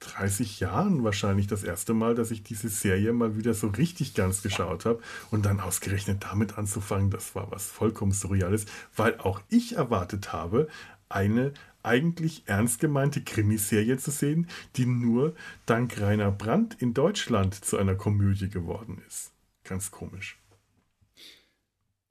B: 30 Jahren wahrscheinlich das erste Mal, dass ich diese Serie mal wieder so richtig ganz geschaut habe und dann ausgerechnet damit anzufangen, das war was vollkommen Surreales, weil auch ich erwartet habe, eine eigentlich ernst gemeinte Krimiserie zu sehen, die nur dank Rainer Brandt in Deutschland zu einer Komödie geworden ist. Ganz komisch.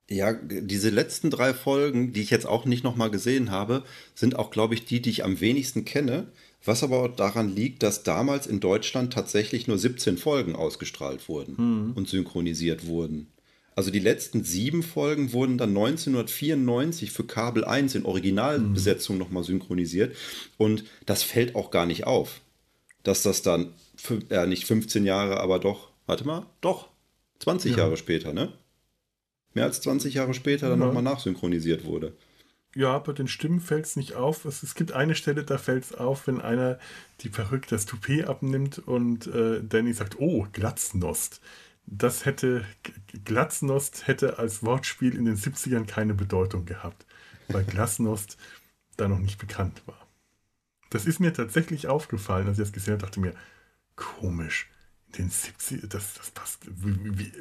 A: Ja, diese letzten drei Folgen, die ich jetzt auch nicht nochmal gesehen habe, sind auch, glaube ich, die, die ich am wenigsten kenne. Was aber auch daran liegt, dass damals in Deutschland tatsächlich nur 17 Folgen ausgestrahlt wurden mhm. und synchronisiert wurden. Also die letzten sieben Folgen wurden dann 1994 für Kabel 1 in Originalbesetzung mhm. nochmal synchronisiert. Und das fällt auch gar nicht auf, dass das dann, äh, nicht 15 Jahre, aber doch, warte mal, doch, 20 ja. Jahre später, ne? Mehr als 20 Jahre später dann ja. nochmal nachsynchronisiert wurde.
B: Ja, bei den Stimmen fällt es nicht auf. Es, es, gibt eine Stelle, da fällt es auf, wenn einer die Perücke, das Toupet abnimmt und äh, Danny sagt, oh, Glatznost. Das hätte, Glatznost hätte als Wortspiel in den 70ern keine Bedeutung gehabt, weil Glasnost da noch nicht bekannt war. Das ist mir tatsächlich aufgefallen, als ich das gesehen habe, dachte mir, komisch, in den 70ern, das, das passt, wir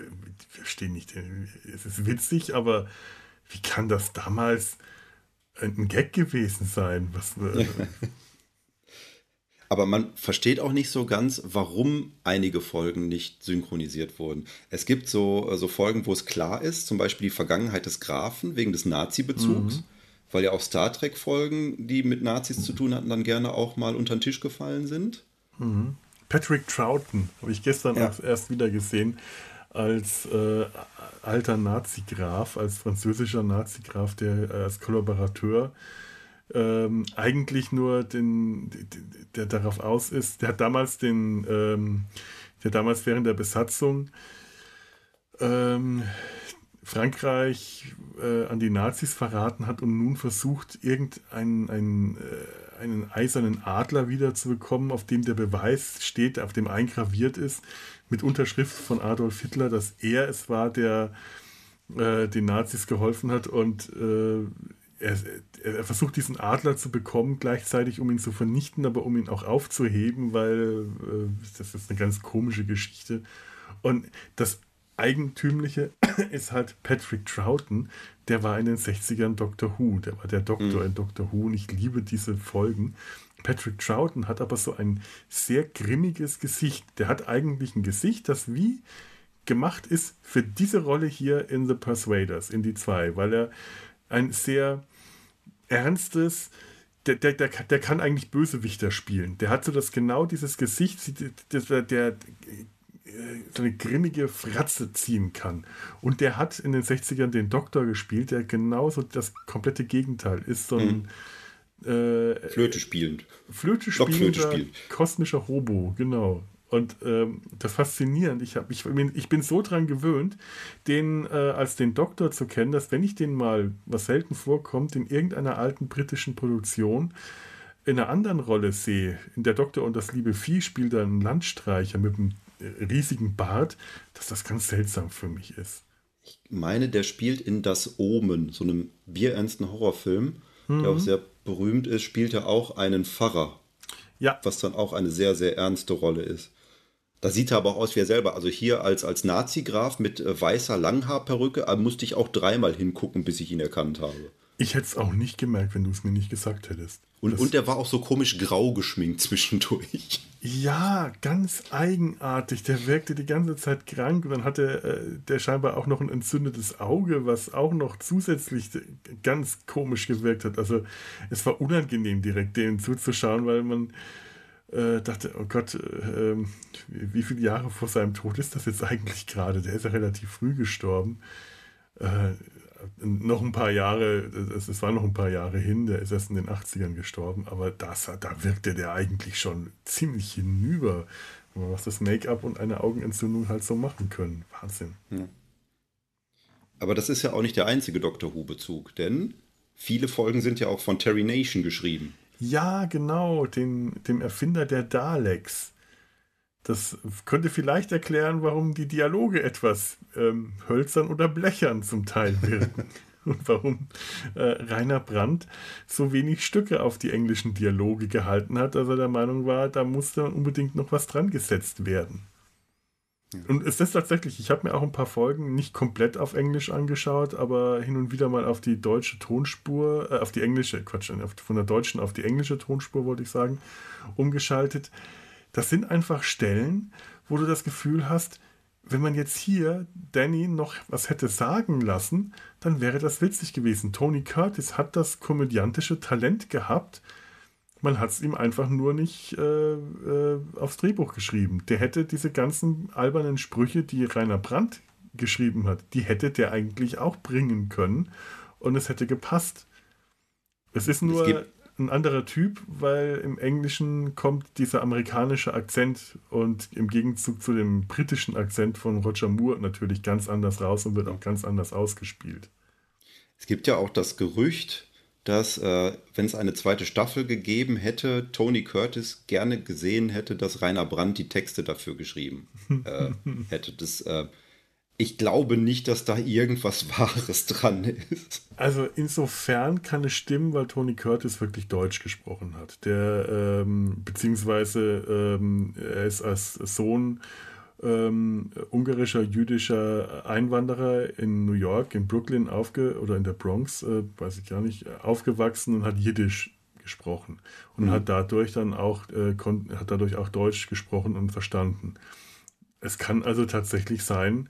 B: verstehen nicht, es ist witzig, aber wie kann das damals ein Gag gewesen sein. Was, äh,
A: Aber man versteht auch nicht so ganz, warum einige Folgen nicht synchronisiert wurden. Es gibt so, so Folgen, wo es klar ist, zum Beispiel die Vergangenheit des Grafen wegen des Nazi-Bezugs, mhm. weil ja auch Star Trek-Folgen, die mit Nazis mhm. zu tun hatten, dann gerne auch mal unter den Tisch gefallen sind.
B: Mhm. Patrick Troughton habe ich gestern ja. erst wieder gesehen als äh, alter Nazi-Graf, als französischer Nazi-Graf, der äh, als Kollaborateur ähm, eigentlich nur den, der darauf aus ist, der hat damals den, ähm, der damals während der Besatzung ähm, Frankreich äh, an die Nazis verraten hat und nun versucht, irgendeinen einen, äh, einen eisernen Adler wiederzubekommen, auf dem der Beweis steht, auf dem eingraviert ist, mit Unterschrift von Adolf Hitler, dass er es war, der äh, den Nazis geholfen hat und äh, er, er, versucht diesen Adler zu bekommen, gleichzeitig um ihn zu vernichten, aber um ihn auch aufzuheben, weil äh, das ist eine ganz komische Geschichte. Und das Eigentümliche ist halt Patrick Troughton, der war in den 60ern Doctor Who, der war der Doktor mhm. in Doctor Who und ich liebe diese Folgen. Patrick Troughton hat aber so ein sehr grimmiges Gesicht. Der hat eigentlich ein Gesicht, das wie gemacht ist für diese Rolle hier in The Persuaders, in die zwei, weil er ein sehr ernstes, der, der, der, der kann eigentlich Bösewichter spielen. Der hat so das genau dieses Gesicht, der, der, so eine grimmige Fratze ziehen kann. Und der hat in den 60ern den Doktor gespielt, der genauso das komplette Gegenteil ist. So ein, mhm
A: Äh, Flöte spielend.
B: Flöte spielend. Kosmischer Hobo, genau. Und ähm, das faszinierend. Ich, hab, ich, ich bin so dran gewöhnt, den äh, als den Doktor zu kennen, dass wenn ich den mal, was selten vorkommt, in irgendeiner alten britischen Produktion in einer anderen Rolle sehe, in der Doktor und das liebe Vieh spielt er einen Landstreicher mit einem äh, riesigen Bart, dass das ganz seltsam für mich ist.
A: Ich meine, der spielt in Das Omen, so einem bierernsten Horrorfilm, mhm. der auch sehr berühmt ist, spielt er auch einen Pfarrer. Ja. Was dann auch eine sehr, sehr ernste Rolle ist. Da sieht er aber auch aus wie er selber. Also hier als, als Nazi-Graf mit äh, weißer Langhaarperücke äh, musste ich auch dreimal hingucken, bis ich ihn erkannt habe.
B: Ich hätte es auch nicht gemerkt, wenn du es mir nicht gesagt hättest.
A: Und, und der war auch so komisch grau geschminkt zwischendurch.
B: Ja, ganz eigenartig. Der wirkte die ganze Zeit krank und dann hatte äh, der scheinbar auch noch ein entzündetes Auge, was auch noch zusätzlich ganz komisch gewirkt hat. Also es war unangenehm, direkt dem zuzuschauen, weil man äh, dachte, oh Gott, äh, wie viele Jahre vor seinem Tod ist das jetzt eigentlich gerade? Der ist ja relativ früh gestorben. Noch ein paar Jahre, es war noch ein paar Jahre hin, der ist erst in den 80ern gestorben, aber das, da wirkte der eigentlich schon ziemlich hinüber, was das Make-up und eine Augenentzündung halt so machen können. Wahnsinn. Ja.
A: Aber das ist ja auch nicht der einzige Dr. Who-Bezug, denn viele Folgen sind ja auch von Terry Nation geschrieben.
B: Ja, genau, den, dem Erfinder der Daleks. Das könnte vielleicht erklären, warum die Dialoge etwas ähm, hölzern oder blechern zum Teil wirken. und warum äh, Rainer Brandt so wenig Stücke auf die englischen Dialoge gehalten hat, dass er der Meinung war, da musste unbedingt noch was dran gesetzt werden. Ja. Und es ist tatsächlich, ich habe mir auch ein paar Folgen nicht komplett auf Englisch angeschaut, aber hin und wieder mal auf die deutsche Tonspur, äh, auf die englische, Quatsch, von der deutschen auf die englische Tonspur, wollte ich sagen, umgeschaltet. Das sind einfach Stellen, wo du das Gefühl hast, wenn man jetzt hier Danny noch was hätte sagen lassen, dann wäre das witzig gewesen. Tony Curtis hat das komödiantische Talent gehabt. Man hat es ihm einfach nur nicht äh, äh, aufs Drehbuch geschrieben. Der hätte diese ganzen albernen Sprüche, die Rainer Brandt geschrieben hat, die hätte der eigentlich auch bringen können und es hätte gepasst. Es ist nur. Es ein anderer Typ, weil im Englischen kommt dieser amerikanische Akzent und im Gegenzug zu dem britischen Akzent von Roger Moore natürlich ganz anders raus und wird auch ganz anders ausgespielt.
A: Es gibt ja auch das Gerücht, dass, äh, wenn es eine zweite Staffel gegeben hätte, Tony Curtis gerne gesehen hätte, dass Rainer Brandt die Texte dafür geschrieben äh, hätte. Das äh, ich glaube nicht, dass da irgendwas Wahres dran ist.
B: Also insofern kann es stimmen, weil Tony Curtis wirklich Deutsch gesprochen hat. Der, ähm, beziehungsweise ähm, er ist als Sohn ähm, ungarischer jüdischer Einwanderer in New York, in Brooklyn aufge oder in der Bronx, äh, weiß ich gar nicht, aufgewachsen und hat Jiddisch gesprochen und mhm. hat dadurch dann auch äh, hat dadurch auch Deutsch gesprochen und verstanden. Es kann also tatsächlich sein,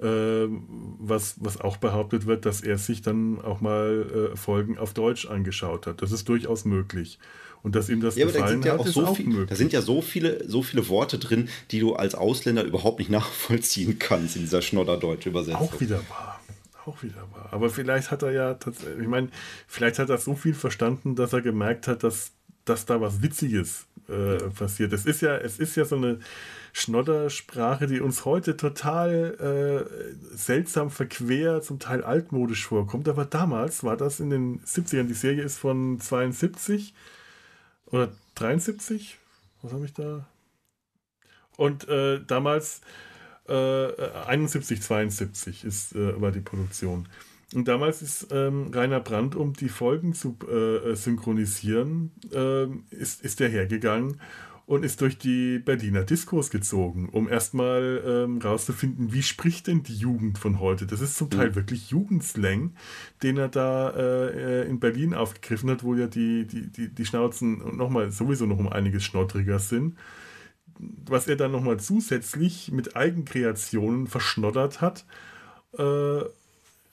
B: was, was auch behauptet wird, dass er sich dann auch mal äh, Folgen auf Deutsch angeschaut hat. Das ist durchaus möglich. Und dass ihm das ja, gefallen
A: da
B: hat, ist
A: so auch viel, möglich. Da sind ja so viele, so viele Worte drin, die du als Ausländer überhaupt nicht nachvollziehen kannst in dieser schnodderdeutsch Übersetzung.
B: Auch wieder wahr. Auch wieder wahr. Aber vielleicht hat er ja tatsächlich, ich meine, vielleicht hat er so viel verstanden, dass er gemerkt hat, dass, dass da was Witziges äh, passiert. Es ist ja, es ist ja so eine Schnoddersprache, die uns heute total äh, seltsam verquer, zum Teil altmodisch vorkommt. Aber damals war das in den 70ern. Die Serie ist von 72 oder 73. Was habe ich da? Und äh, damals äh, 71, 72 ist äh, war die Produktion. Und damals ist ähm, Rainer Brandt, um die Folgen zu äh, synchronisieren, äh, ist, ist er hergegangen und ist durch die Berliner Diskos gezogen, um erstmal ähm, rauszufinden, wie spricht denn die Jugend von heute. Das ist zum Teil mhm. wirklich Jugendslang, den er da äh, in Berlin aufgegriffen hat, wo ja die, die, die, die Schnauzen nochmal sowieso noch um einiges schnottriger sind. Was er dann nochmal zusätzlich mit Eigenkreationen verschnoddert hat. Äh,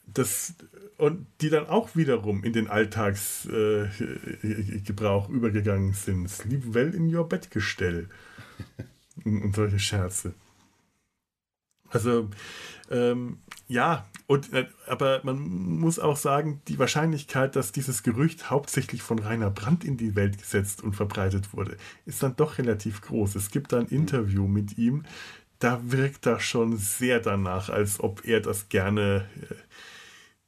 B: das, und die dann auch wiederum in den Alltagsgebrauch äh, übergegangen sind. Sleep well in your Bettgestell. und, und solche Scherze. Also, ähm, ja, und, äh, aber man muss auch sagen, die Wahrscheinlichkeit, dass dieses Gerücht hauptsächlich von Rainer Brandt in die Welt gesetzt und verbreitet wurde, ist dann doch relativ groß. Es gibt da ein Interview mit ihm, da wirkt er schon sehr danach, als ob er das gerne, äh,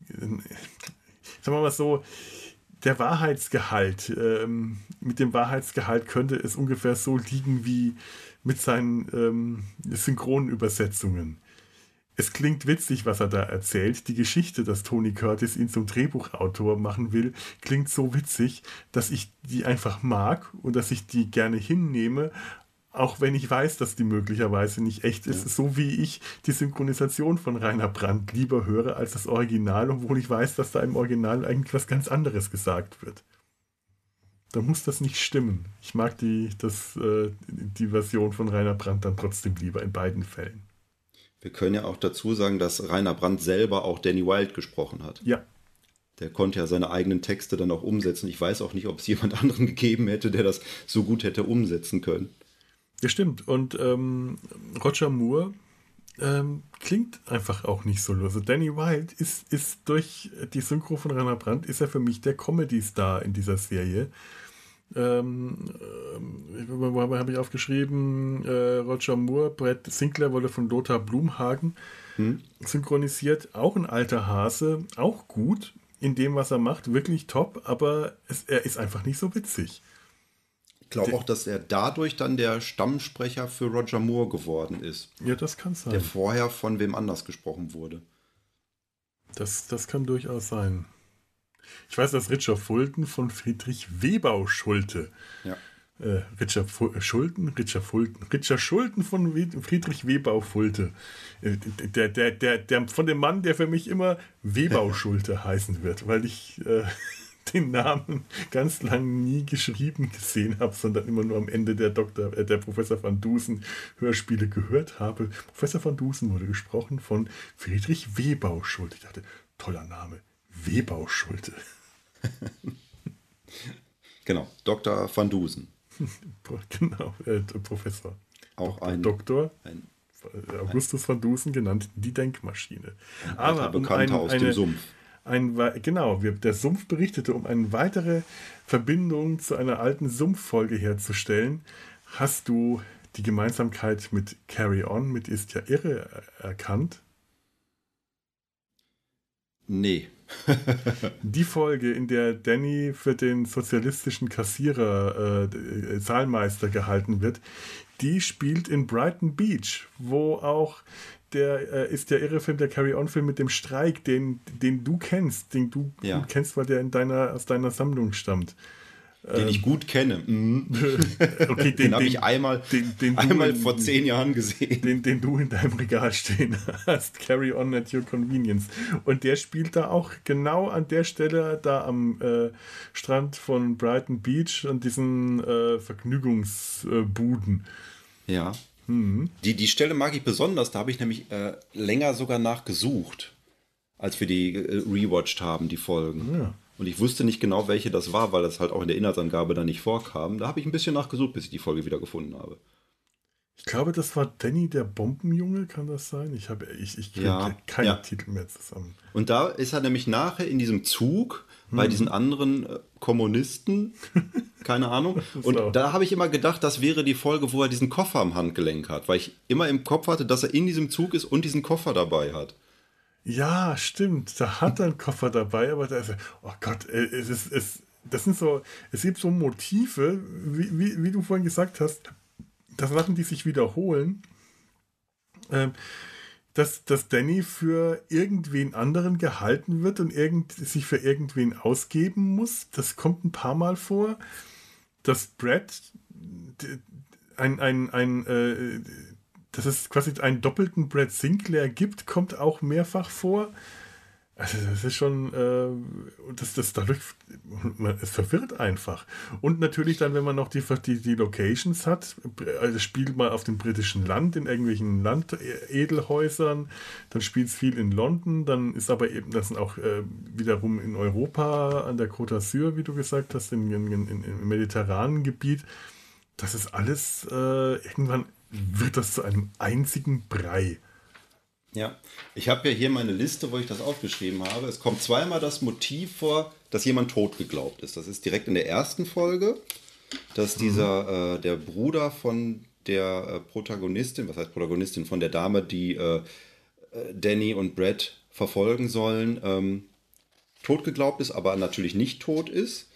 B: sagen wir mal so, der Wahrheitsgehalt, ähm, mit dem Wahrheitsgehalt könnte es ungefähr so liegen wie mit seinen ähm, Synchronübersetzungen. Es klingt witzig, was er da erzählt. Die Geschichte, dass Tony Curtis ihn zum Drehbuchautor machen will, klingt so witzig, dass ich die einfach mag und dass ich die gerne hinnehme, auch wenn ich weiß, dass die möglicherweise nicht echt ist, ja. so wie ich die Synchronisation von Rainer Brandt lieber höre als das Original, obwohl ich weiß, dass da im Original eigentlich was ganz anderes gesagt wird. Da muss das nicht stimmen. Ich mag die, das, äh, die Version von Rainer Brandt dann trotzdem lieber in beiden Fällen.
A: Wir können ja auch dazu sagen, dass Rainer Brandt selber auch Danny Wilde gesprochen hat.
B: Ja.
A: Der konnte ja seine eigenen Texte dann auch umsetzen. Ich weiß auch nicht, ob es jemand anderen gegeben hätte, der das so gut hätte umsetzen können.
B: Ja, stimmt. Und ähm, Roger Moore ähm, klingt einfach auch nicht so los. Also Danny Wilde ist, ist durch die Synchro von Rainer Brandt, ist er für mich der Comedy-Star in dieser Serie. Ähm, äh, wo habe ich aufgeschrieben? Äh, Roger Moore, Brett Sinclair wurde von Lothar Blumhagen hm. synchronisiert. Auch ein alter Hase, auch gut in dem, was er macht, wirklich top, aber es, er ist einfach nicht so witzig.
A: Ich glaube auch, dass er dadurch dann der Stammsprecher für Roger Moore geworden ist.
B: Ja, das kann sein.
A: Der vorher von wem anders gesprochen wurde.
B: Das, das kann durchaus sein. Ich weiß, dass Richard Fulton von Friedrich Webau Schulte.
A: Ja.
B: Äh, Richard Fu Schulten, Richard Fulton, Richard Schulten von Friedrich Webau Fulte. Äh, der, der, der, der, von dem Mann, der für mich immer Webau Schulte heißen wird, weil ich äh, den Namen ganz lang nie geschrieben gesehen habe, sondern immer nur am Ende der Doktor, äh, der Professor van Dusen Hörspiele gehört habe. Professor van Dusen wurde gesprochen von Friedrich Webau Schulte. Ich dachte, toller Name, Webau Schulte.
A: genau, Dr. van Dusen.
B: genau, äh, Professor.
A: Auch Dr. ein
B: Doktor.
A: Ein,
B: Augustus van Dusen genannt die Denkmaschine.
A: Ein Aber Bekannter um ein, aus dem Sumpf
B: ein, genau, wir, der Sumpf berichtete, um eine weitere Verbindung zu einer alten Sumpffolge herzustellen, hast du die Gemeinsamkeit mit Carry On, mit Ist ja irre erkannt?
A: Nee.
B: die Folge, in der Danny für den sozialistischen Kassierer äh, Zahlmeister gehalten wird, die spielt in Brighton Beach, wo auch der äh, ist der irre Film, der Carry-On-Film mit dem Streik, den, den du kennst, den du ja. gut kennst, weil der in deiner, aus deiner Sammlung stammt.
A: Den ähm, ich gut kenne. Mhm. okay, den, den habe ich einmal, den, den einmal in, vor zehn Jahren gesehen.
B: Den, den du in deinem Regal stehen hast. Carry on at your convenience. Und der spielt da auch genau an der Stelle, da am äh, Strand von Brighton Beach, an diesen äh, Vergnügungsbuden.
A: Ja. Mhm. Die, die Stelle mag ich besonders, da habe ich nämlich äh, länger sogar nachgesucht, als wir die äh, rewatcht haben, die Folgen. Ja. Und ich wusste nicht genau, welche das war, weil das halt auch in der Inhaltsangabe da nicht vorkam. Da habe ich ein bisschen nachgesucht, bis ich die Folge wieder gefunden habe.
B: Ich glaube, das war Danny der Bombenjunge, kann das sein? Ich habe ich, ich ja, keine ja. Titel mehr zusammen.
A: Und da ist er nämlich nachher in diesem Zug bei hm. diesen anderen äh, Kommunisten, keine Ahnung. Und so. da habe ich immer gedacht, das wäre die Folge, wo er diesen Koffer am Handgelenk hat, weil ich immer im Kopf hatte, dass er in diesem Zug ist und diesen Koffer dabei hat.
B: Ja, stimmt. Da hat er einen Koffer dabei, aber da ist er, oh Gott, äh, es ist, es, das sind so, es gibt so Motive, wie, wie, wie du vorhin gesagt hast, das Sachen, die sich wiederholen. Ähm, dass, dass Danny für irgendwen anderen gehalten wird und irgend, sich für irgendwen ausgeben muss. Das kommt ein paar Mal vor. Dass Brad ein, ein, ein, äh, dass es quasi einen doppelten Brad Sinclair gibt, kommt auch mehrfach vor. Also das ist schon, äh, das, das dadurch, es verwirrt einfach. Und natürlich dann, wenn man noch die, die, die Locations hat, also spielt mal auf dem britischen Land, in irgendwelchen Landedelhäusern, dann spielt es viel in London, dann ist aber eben, das sind auch äh, wiederum in Europa, an der Côte d'Azur, wie du gesagt hast, in, in, in, im mediterranen Gebiet. Das ist alles, äh, irgendwann wird das zu einem einzigen Brei.
A: Ja, ich habe ja hier meine Liste, wo ich das aufgeschrieben habe. Es kommt zweimal das Motiv vor, dass jemand tot geglaubt ist. Das ist direkt in der ersten Folge, dass mhm. dieser, äh, der Bruder von der äh, Protagonistin, was heißt Protagonistin, von der Dame, die äh, äh Danny und Brad verfolgen sollen, ähm, tot geglaubt ist, aber natürlich nicht tot ist.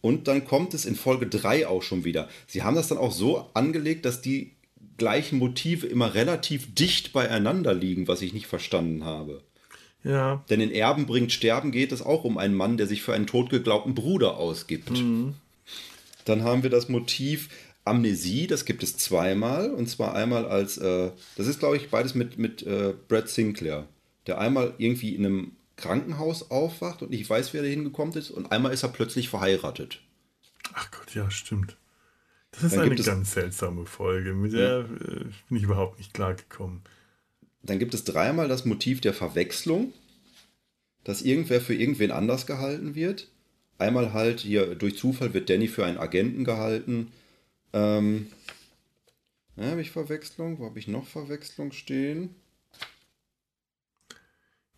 A: Und dann kommt es in Folge 3 auch schon wieder. Sie haben das dann auch so angelegt, dass die gleichen Motive immer relativ dicht beieinander liegen, was ich nicht verstanden habe.
B: Ja.
A: Denn in Erben bringt Sterben geht es auch um einen Mann, der sich für einen totgeglaubten Bruder ausgibt. Mhm. Dann haben wir das Motiv Amnesie, das gibt es zweimal. Und zwar einmal als, äh, das ist glaube ich beides mit, mit äh, Brad Sinclair, der einmal irgendwie in einem Krankenhaus aufwacht und nicht weiß, wer da hingekommen ist. Und einmal ist er plötzlich verheiratet.
B: Ach Gott, ja, stimmt. Das ist dann eine ganz seltsame Folge, mit der äh, bin ich überhaupt nicht klargekommen.
A: Dann gibt es dreimal das Motiv der Verwechslung, dass irgendwer für irgendwen anders gehalten wird. Einmal halt hier durch Zufall wird Danny für einen Agenten gehalten. Ähm, ja, habe ich Verwechslung? Wo habe ich noch Verwechslung stehen?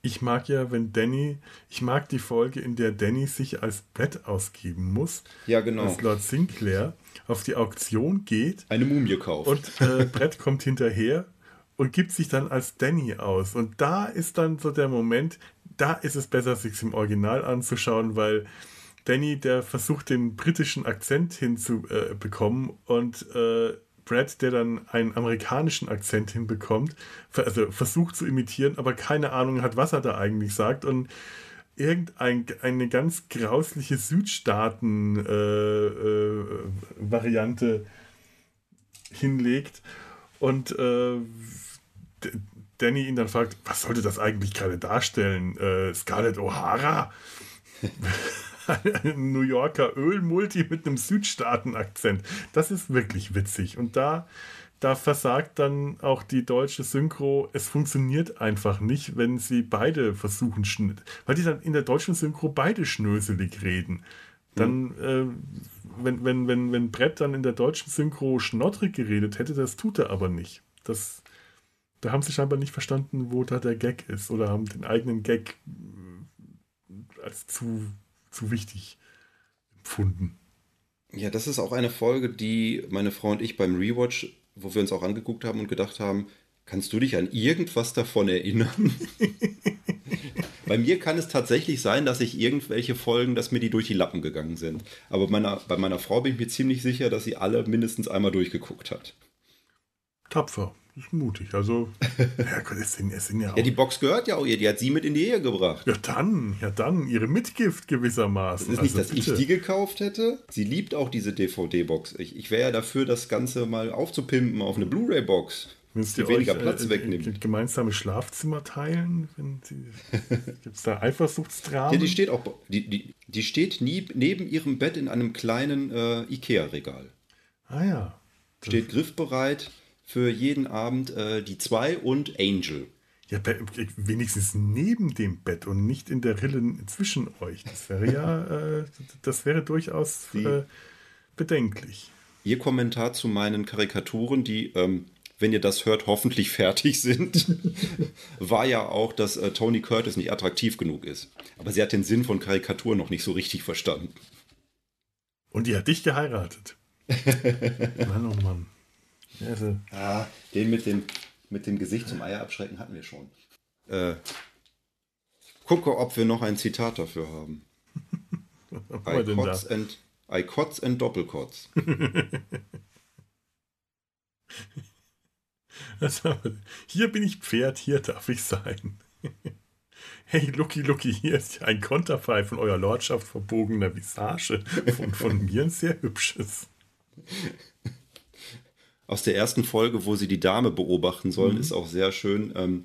B: Ich mag ja, wenn Danny, ich mag die Folge, in der Danny sich als Brett ausgeben muss.
A: Ja, genau.
B: Als Lord Sinclair auf die Auktion geht.
A: Eine Mumie kauft.
B: Und äh, Brett kommt hinterher und gibt sich dann als Danny aus. Und da ist dann so der Moment, da ist es besser, sich im Original anzuschauen, weil Danny, der versucht, den britischen Akzent hinzubekommen äh, und äh, Brad, der dann einen amerikanischen Akzent hinbekommt, also versucht zu imitieren, aber keine Ahnung hat, was er da eigentlich sagt und irgendeine ganz grausliche Südstaaten-Variante äh, äh, hinlegt und äh, Danny ihn dann fragt, was sollte das eigentlich gerade darstellen? Äh, Scarlett O'Hara? ein New Yorker Ölmulti mit einem Südstaaten-Akzent. Das ist wirklich witzig. Und da, da versagt dann auch die deutsche Synchro. Es funktioniert einfach nicht, wenn sie beide versuchen, weil die dann in der deutschen Synchro beide schnöselig reden. Dann, mhm. äh, wenn, wenn, wenn, wenn Brett dann in der deutschen Synchro schnottrig geredet hätte, das tut er aber nicht. Das, da haben sie scheinbar nicht verstanden, wo da der Gag ist oder haben den eigenen Gag äh, als zu zu wichtig empfunden.
A: Ja, das ist auch eine Folge, die meine Frau und ich beim Rewatch, wo wir uns auch angeguckt haben und gedacht haben, kannst du dich an irgendwas davon erinnern? bei mir kann es tatsächlich sein, dass ich irgendwelche Folgen, dass mir die durch die Lappen gegangen sind. Aber meiner, bei meiner Frau bin ich mir ziemlich sicher, dass sie alle mindestens einmal durchgeguckt hat.
B: Tapfer. Das ist mutig. Also, ja Gott, es sind, es sind ja auch.
A: Ja, die Box gehört ja auch ihr. Die hat sie mit in die Ehe gebracht.
B: Ja, dann, ja, dann. Ihre Mitgift gewissermaßen.
A: Das ist nicht, also, dass bitte. ich die gekauft hätte. Sie liebt auch diese DVD-Box. Ich, ich wäre ja dafür, das Ganze mal aufzupimpen auf eine Blu-ray-Box.
B: Müsst ihr weniger euch, Platz äh, wegnimmt. Gemeinsame Schlafzimmer teilen? Gibt es da Eifersuchtsdramen?
A: Ja, die steht auch. Die, die, die steht nie, neben ihrem Bett in einem kleinen äh, IKEA-Regal.
B: Ah ja.
A: Steht griffbereit für jeden Abend äh, die zwei und Angel.
B: Ja, wenigstens neben dem Bett und nicht in der Rille zwischen euch. Das wäre ja, äh, das wäre durchaus äh, bedenklich.
A: Ihr Kommentar zu meinen Karikaturen, die, ähm, wenn ihr das hört, hoffentlich fertig sind, war ja auch, dass äh, Tony Curtis nicht attraktiv genug ist. Aber sie hat den Sinn von Karikaturen noch nicht so richtig verstanden.
B: Und die hat dich geheiratet. Mann, oh Mann.
A: Also. Ah, den mit dem, mit dem Gesicht zum Eier abschrecken hatten wir schon. Äh, gucke, ob wir noch ein Zitat dafür haben. I kotz, and, I kotz and Doppelkotz.
B: hier bin ich Pferd, hier darf ich sein. hey, Lucky, Lucky, hier ist ja ein Konterfei von eurer Lordschaft verbogener Visage. Von, von mir ein sehr hübsches
A: aus der ersten Folge, wo sie die Dame beobachten sollen, mhm. ist auch sehr schön. Ähm,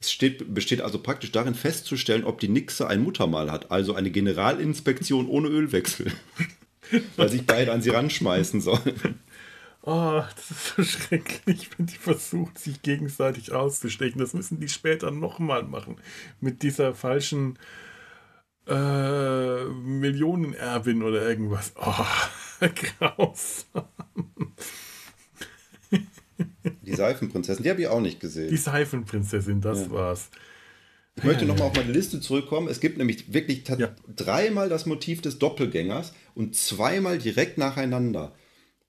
A: es steht, besteht also praktisch darin festzustellen, ob die Nixe ein Muttermal hat, also eine Generalinspektion ohne Ölwechsel. Weil sich beide an sie ranschmeißen sollen.
B: Oh, das ist so schrecklich, wenn die versucht, sich gegenseitig auszustechen. Das müssen die später nochmal machen. Mit dieser falschen äh, Millionenerbin oder irgendwas. Oh, grausam.
A: Die Seifenprinzessin, die habe ich auch nicht gesehen.
B: Die Seifenprinzessin, das ja. war's.
A: Ich möchte nochmal auf meine Liste zurückkommen. Es gibt nämlich wirklich ja. dreimal das Motiv des Doppelgängers und zweimal direkt nacheinander.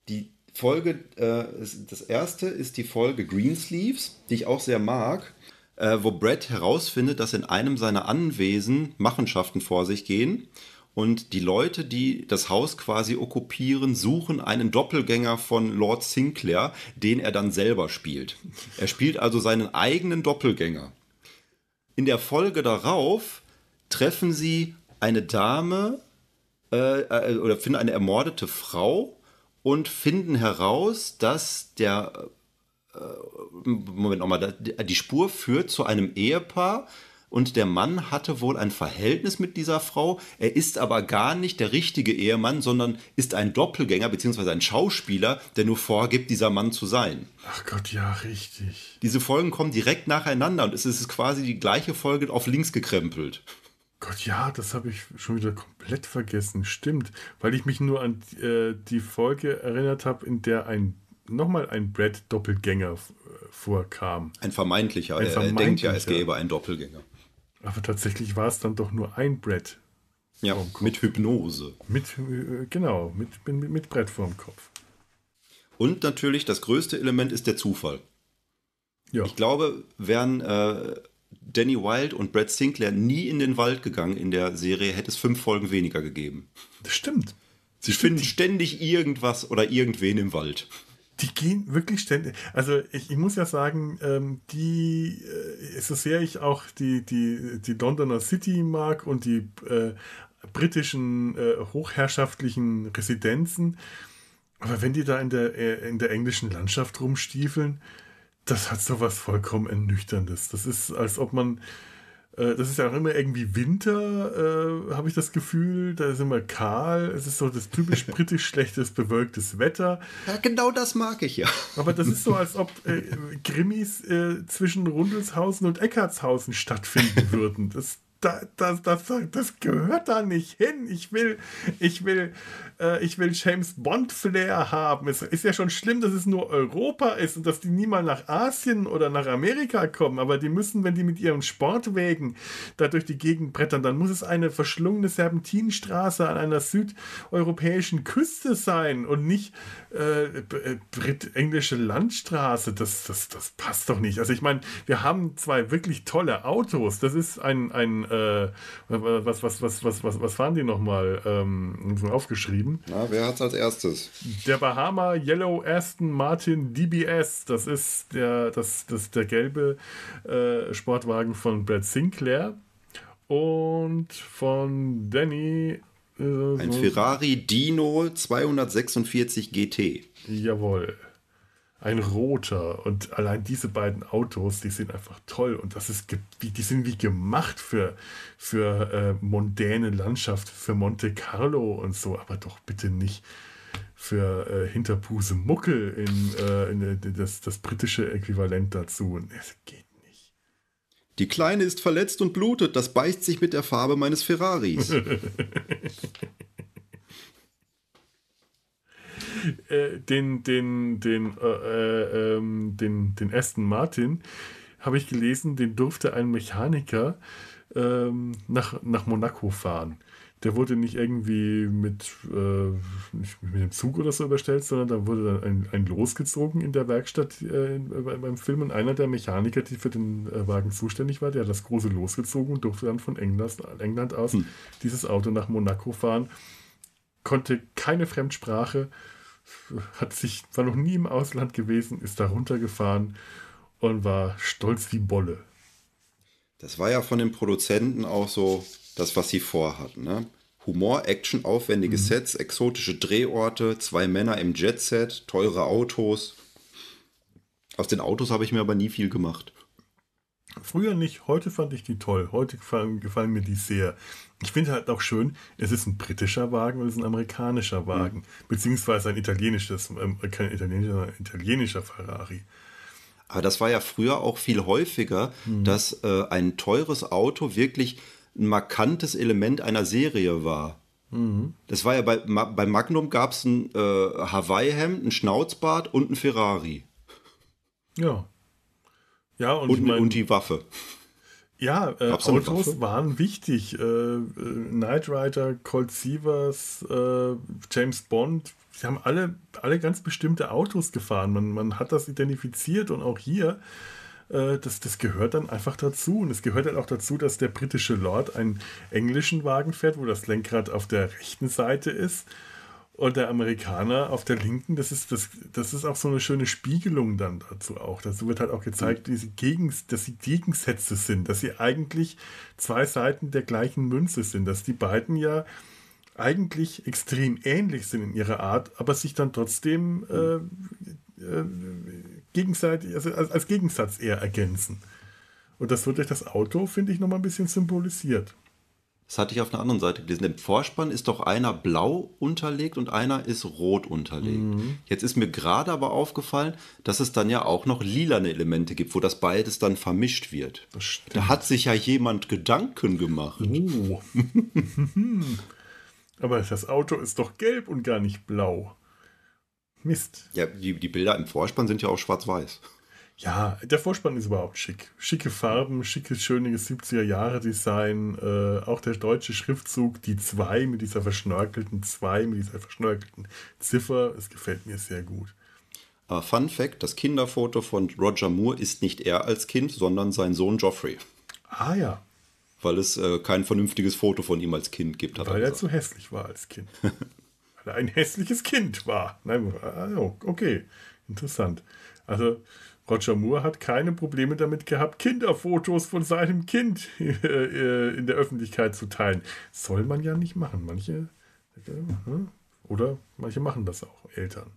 A: Die Folge, äh, das erste ist die Folge Greensleeves, die ich auch sehr mag, äh, wo Brad herausfindet, dass in einem seiner Anwesen Machenschaften vor sich gehen und die Leute, die das Haus quasi okkupieren, suchen einen Doppelgänger von Lord Sinclair, den er dann selber spielt. Er spielt also seinen eigenen Doppelgänger. In der Folge darauf treffen sie eine Dame äh, äh, oder finden eine ermordete Frau und finden heraus, dass der äh, Moment nochmal, die Spur führt zu einem Ehepaar, und der Mann hatte wohl ein Verhältnis mit dieser Frau. Er ist aber gar nicht der richtige Ehemann, sondern ist ein Doppelgänger bzw. ein Schauspieler, der nur vorgibt, dieser Mann zu sein.
B: Ach Gott, ja, richtig.
A: Diese Folgen kommen direkt nacheinander und es ist quasi die gleiche Folge auf links gekrempelt.
B: Gott, ja, das habe ich schon wieder komplett vergessen. Stimmt, weil ich mich nur an äh, die Folge erinnert habe, in der ein nochmal ein Brad-Doppelgänger vorkam.
A: Ein vermeintlicher. Ein vermeintlicher. Er denkt ja, es gäbe einen Doppelgänger.
B: Aber tatsächlich war es dann doch nur ein Brett.
A: Ja, mit Hypnose.
B: Mit, äh, genau, mit, mit, mit Brett vorm Kopf.
A: Und natürlich das größte Element ist der Zufall. Ja. Ich glaube, wären äh, Danny Wilde und Brad Sinclair nie in den Wald gegangen in der Serie, hätte es fünf Folgen weniger gegeben.
B: Das stimmt.
A: Sie finden ständig irgendwas oder irgendwen im Wald.
B: Die gehen wirklich ständig. Also ich, ich muss ja sagen, ähm, die, äh, so sehr ich auch die, die, die Londoner City mag und die äh, britischen äh, hochherrschaftlichen Residenzen, aber wenn die da in der, äh, in der englischen Landschaft rumstiefeln, das hat so was vollkommen Ernüchterndes. Das ist, als ob man das ist ja auch immer irgendwie Winter, äh, habe ich das Gefühl. Da ist immer kahl. Es ist so das typisch britisch schlechtes, bewölktes Wetter.
A: Ja, genau das mag ich ja.
B: Aber das ist so, als ob äh, Grimmis äh, zwischen Rundelshausen und Eckartshausen stattfinden würden. Das, das, das, das, gehört da nicht hin. Ich will, ich will äh, ich will James Bond Flair haben. Es ist ja schon schlimm, dass es nur Europa ist und dass die niemals nach Asien oder nach Amerika kommen, aber die müssen, wenn die mit ihren Sportwägen da durch die Gegend brettern, dann muss es eine verschlungene Serpentinstraße an einer südeuropäischen Küste sein und nicht äh, äh englische Landstraße. Das, das, das passt doch nicht. Also ich meine, wir haben zwei wirklich tolle Autos. Das ist ein, ein äh, was, was, was, was, was, was fahren die nochmal ähm, aufgeschrieben?
A: Na, wer hat's als erstes?
B: Der Bahama Yellow Aston Martin DBS. Das ist der, das, das der gelbe äh, Sportwagen von Brad Sinclair. Und von Danny.
A: Äh, Ein so Ferrari Dino 246 GT.
B: Jawohl ein roter und allein diese beiden Autos, die sind einfach toll und das ist die sind wie gemacht für für äh, mondäne Landschaft, für Monte Carlo und so, aber doch bitte nicht für äh, Hinterpuse Muckel in, äh, in, in äh, das, das britische Äquivalent dazu. Es geht nicht.
A: Die Kleine ist verletzt und blutet, das beißt sich mit der Farbe meines Ferraris.
B: Äh, den, den, den, äh, äh, ähm, den, den Aston Martin, habe ich gelesen, den durfte ein Mechaniker ähm, nach, nach Monaco fahren. Der wurde nicht irgendwie mit, äh, nicht mit dem Zug oder so überstellt, sondern da wurde dann ein, ein losgezogen in der Werkstatt äh, beim Film und einer der Mechaniker, die für den äh, Wagen zuständig war, der hat das große losgezogen und durfte dann von England, England aus hm. dieses Auto nach Monaco fahren. Konnte keine Fremdsprache, hat sich, war noch nie im Ausland gewesen, ist da runtergefahren und war stolz wie Bolle.
A: Das war ja von den Produzenten auch so das, was sie vorhatten. Ne? Humor, Action, aufwendige mhm. Sets, exotische Drehorte, zwei Männer im Jetset, teure Autos. Aus den Autos habe ich mir aber nie viel gemacht.
B: Früher nicht, heute fand ich die toll. Heute gefallen, gefallen mir die sehr. Ich finde halt auch schön, es ist ein britischer Wagen und es ist ein amerikanischer Wagen. Mhm. Beziehungsweise ein italienisches, äh, kein italienischer, sondern italienischer Ferrari.
A: Aber das war ja früher auch viel häufiger, mhm. dass äh, ein teures Auto wirklich ein markantes Element einer Serie war. Mhm. Das war ja bei, bei Magnum gab es ein äh, Hawaii-Hemd, ein Schnauzbart und ein Ferrari.
B: Ja. Ja, und,
A: Und,
B: ich mein,
A: und die Waffe.
B: ja, äh, Autos waren wichtig. Äh, äh, Knight Rider, Colt Sievers, äh, James Bond, sie haben alle, alle ganz bestimmte Autos gefahren. Man, man hat das identifiziert und auch hier, äh, das, das gehört dann einfach dazu. Und es gehört halt auch dazu, dass der britische Lord einen englischen Wagen fährt, wo das Lenkrad auf der rechten Seite ist. Und der Amerikaner auf der linken, das ist, das, das ist auch so eine schöne Spiegelung dann dazu auch. Dazu wird halt auch gezeigt, diese Gegens, dass sie Gegensätze sind, dass sie eigentlich zwei Seiten der gleichen Münze sind, dass die beiden ja eigentlich extrem ähnlich sind in ihrer Art, aber sich dann trotzdem äh, äh, gegenseitig, also als, als Gegensatz eher ergänzen. Und das wird durch das Auto, finde ich, nochmal ein bisschen symbolisiert.
A: Das hatte ich auf einer anderen Seite gelesen. Im Vorspann ist doch einer blau unterlegt und einer ist rot unterlegt.
B: Mhm.
A: Jetzt ist mir gerade aber aufgefallen, dass es dann ja auch noch lilane Elemente gibt, wo das beides dann vermischt wird. Da hat sich ja jemand Gedanken gemacht.
B: Oh. Aber das Auto ist doch gelb und gar nicht blau. Mist.
A: Ja, die, die Bilder im Vorspann sind ja auch schwarz-weiß.
B: Ja, der Vorspann ist überhaupt schick. Schicke Farben, schickes, schönes 70er-Jahre-Design. Äh, auch der deutsche Schriftzug, die 2 mit dieser verschnörkelten 2, mit dieser verschnörkelten Ziffer. Es gefällt mir sehr gut.
A: Aber Fun Fact: Das Kinderfoto von Roger Moore ist nicht er als Kind, sondern sein Sohn Geoffrey.
B: Ah ja,
A: Weil es äh, kein vernünftiges Foto von ihm als Kind gibt, hat
B: weil
A: er
B: er zu hässlich war als Kind. weil er ein hässliches Kind war. Nein, also, okay, interessant. Also Roger Moore hat keine Probleme damit gehabt, Kinderfotos von seinem Kind äh, in der Öffentlichkeit zu teilen. Soll man ja nicht machen. Manche äh, oder manche machen das auch, Eltern.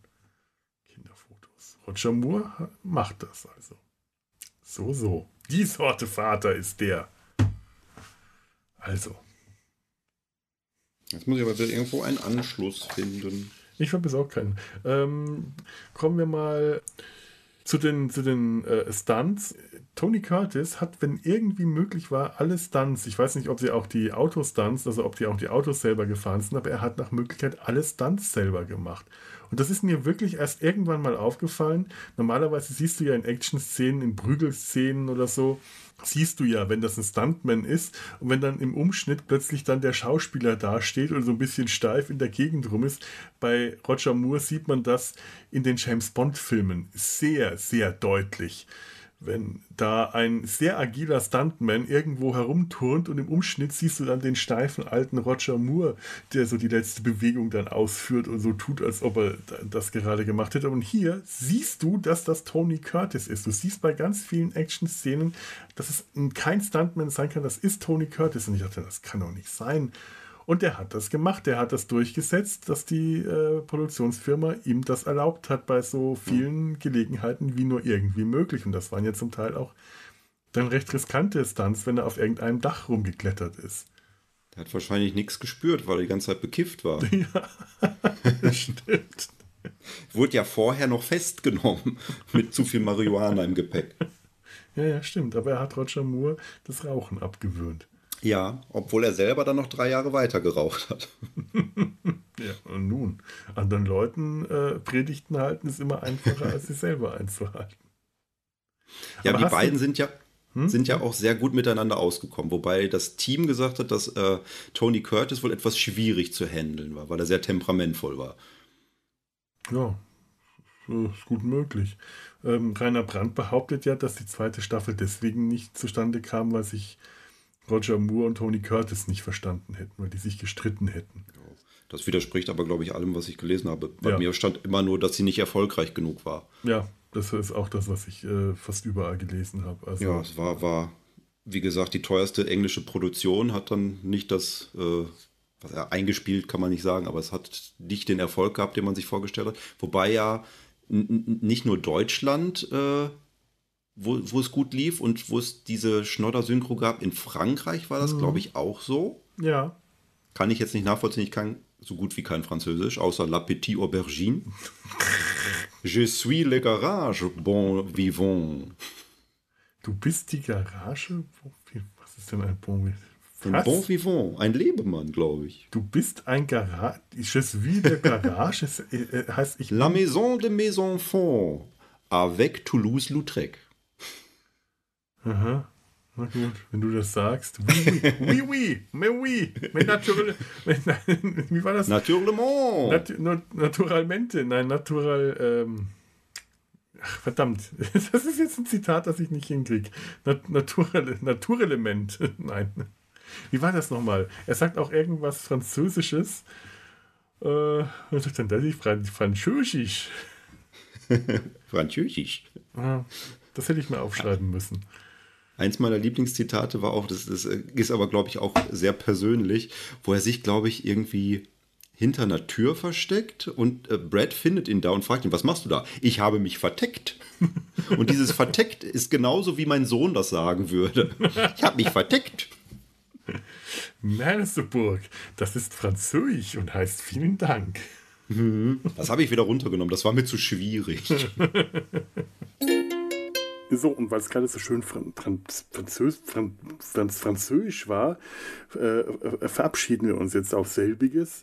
B: Kinderfotos. Roger Moore macht das also. So, so. Die Sorte Vater ist der. Also,
A: Jetzt muss ich aber irgendwo einen Anschluss finden.
B: Ich habe auch keinen. Ähm, kommen wir mal zu den, zu den äh, Stunts. Tony Curtis hat, wenn irgendwie möglich war, alle Stunts, ich weiß nicht, ob sie auch die Autostunts, also ob die auch die Autos selber gefahren sind, aber er hat nach Möglichkeit alle Stunts selber gemacht. Und das ist mir wirklich erst irgendwann mal aufgefallen. Normalerweise siehst du ja in Action-Szenen, in Prügelszenen oder so, siehst du ja, wenn das ein Stuntman ist und wenn dann im Umschnitt plötzlich dann der Schauspieler dasteht und so ein bisschen steif in der Gegend rum ist. Bei Roger Moore sieht man das in den James Bond-Filmen sehr, sehr deutlich. Wenn da ein sehr agiler Stuntman irgendwo herumturnt und im Umschnitt siehst du dann den steifen alten Roger Moore, der so die letzte Bewegung dann ausführt und so tut, als ob er das gerade gemacht hätte. Und hier siehst du, dass das Tony Curtis ist. Du siehst bei ganz vielen Action-Szenen, dass es kein Stuntman sein kann, das ist Tony Curtis. Und ich dachte, das kann doch nicht sein. Und der hat das gemacht, der hat das durchgesetzt, dass die äh, Produktionsfirma ihm das erlaubt hat bei so vielen Gelegenheiten wie nur irgendwie möglich. Und das waren ja zum Teil auch dann recht riskante Stunts, wenn er auf irgendeinem Dach rumgeklettert ist.
A: Der hat wahrscheinlich nichts gespürt, weil er die ganze Zeit bekifft war.
B: Ja, das stimmt.
A: Wurde ja vorher noch festgenommen mit zu viel Marihuana im Gepäck.
B: Ja, ja, stimmt. Aber er hat Roger Moore das Rauchen abgewöhnt.
A: Ja, obwohl er selber dann noch drei Jahre weiter geraucht hat.
B: Ja, und nun, anderen Leuten äh, Predigten halten ist immer einfacher, als sie selber einzuhalten.
A: Ja,
B: Aber
A: die
B: hast du-
A: beiden sind ja,
B: Hm?
A: sind ja auch sehr gut miteinander ausgekommen, wobei das Team gesagt hat, dass äh, Tony Curtis wohl etwas schwierig zu handeln war, weil er sehr temperamentvoll war.
B: Ja, ist gut möglich. Ähm, Rainer Brandt behauptet ja, dass die zweite Staffel deswegen nicht zustande kam, weil sich Roger Moore und Tony Curtis nicht verstanden hätten, weil die sich gestritten hätten.
A: Das widerspricht aber, glaube ich, allem, was ich gelesen habe. Bei
B: Ja.
A: mir stand immer nur, dass sie nicht erfolgreich genug war.
B: Ja, das ist auch das, was ich äh, fast überall gelesen habe. Also,
A: Ja, es war, war, wie gesagt, die teuerste englische Produktion, hat dann nicht das, äh, was er eingespielt, kann man nicht sagen, aber es hat nicht den Erfolg gehabt, den man sich vorgestellt hat. Wobei ja nicht nur Deutschland, äh, wo, wo es gut lief und wo es diese Schnodder-Synchro gab, in Frankreich war das, glaube ich, auch so.
B: ja,
A: Kann ich jetzt nicht nachvollziehen, ich kann so gut wie kein Französisch, außer La Petite Aubergine. Je suis le garage, bon vivant.
B: du bist die Garage? Was ist denn ein Bon?
A: Ein
B: Was?
A: bon vivant, ein Lebemann, glaube ich.
B: Du bist ein Garage. Je suis der Garage. Äh, äh, heißt, ich
A: La maison de mes enfants. Avec Toulouse-Lautrec.
B: Aha. Na gut, wenn du das sagst. Oui, oui, oui, mais oui, mais naturel, wie war das?
A: Naturellement.
B: Nat, naturalmente, nein, natural, ähm, ach, verdammt, das ist jetzt ein Zitat, das ich nicht hinkriege. Nat, Naturele, Naturelement, nein. Wie war das nochmal? Er sagt auch irgendwas Französisches. Äh, was sagt denn das? Französisch.
A: Französisch.
B: Das hätte ich mir aufschreiben müssen.
A: Eins meiner Lieblingszitate war auch, das, das ist aber, glaube ich, auch sehr persönlich, wo er sich, glaube ich, irgendwie hinter einer Tür versteckt und äh, Brad findet ihn da und fragt ihn, was machst du da? Ich habe mich verteckt. und dieses verteckt ist genauso, wie mein Sohn das sagen würde. Ich habe mich verteckt.
B: Merseburg, das ist Französisch und heißt vielen Dank.
A: Das habe ich wieder runtergenommen, das war mir zu schwierig.
B: So, und weil es gerade so schön Französ Franz Französisch war, äh, äh, verabschieden wir uns jetzt auf selbiges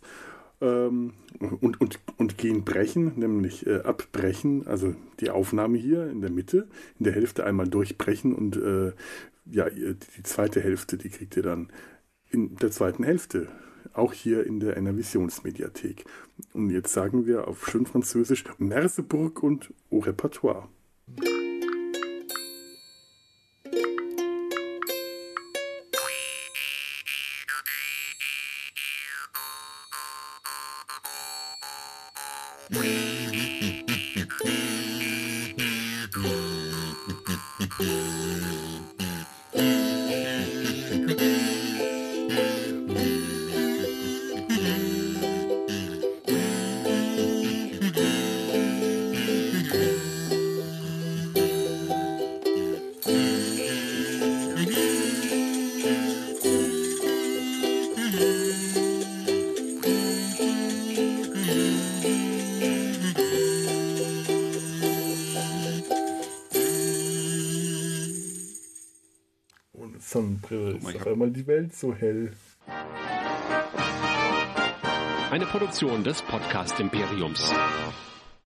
B: ähm, und, und, und gehen brechen, nämlich äh, abbrechen, also die Aufnahme hier in der Mitte, in der Hälfte einmal durchbrechen und äh, ja, die zweite Hälfte, die kriegt ihr dann in der zweiten Hälfte, auch hier in der Enervisionsmediathek. Und jetzt sagen wir auf schön Französisch Merseburg und Au Repertoire. Einmal die Welt so hell.
C: Eine Produktion des Podcast Imperiums.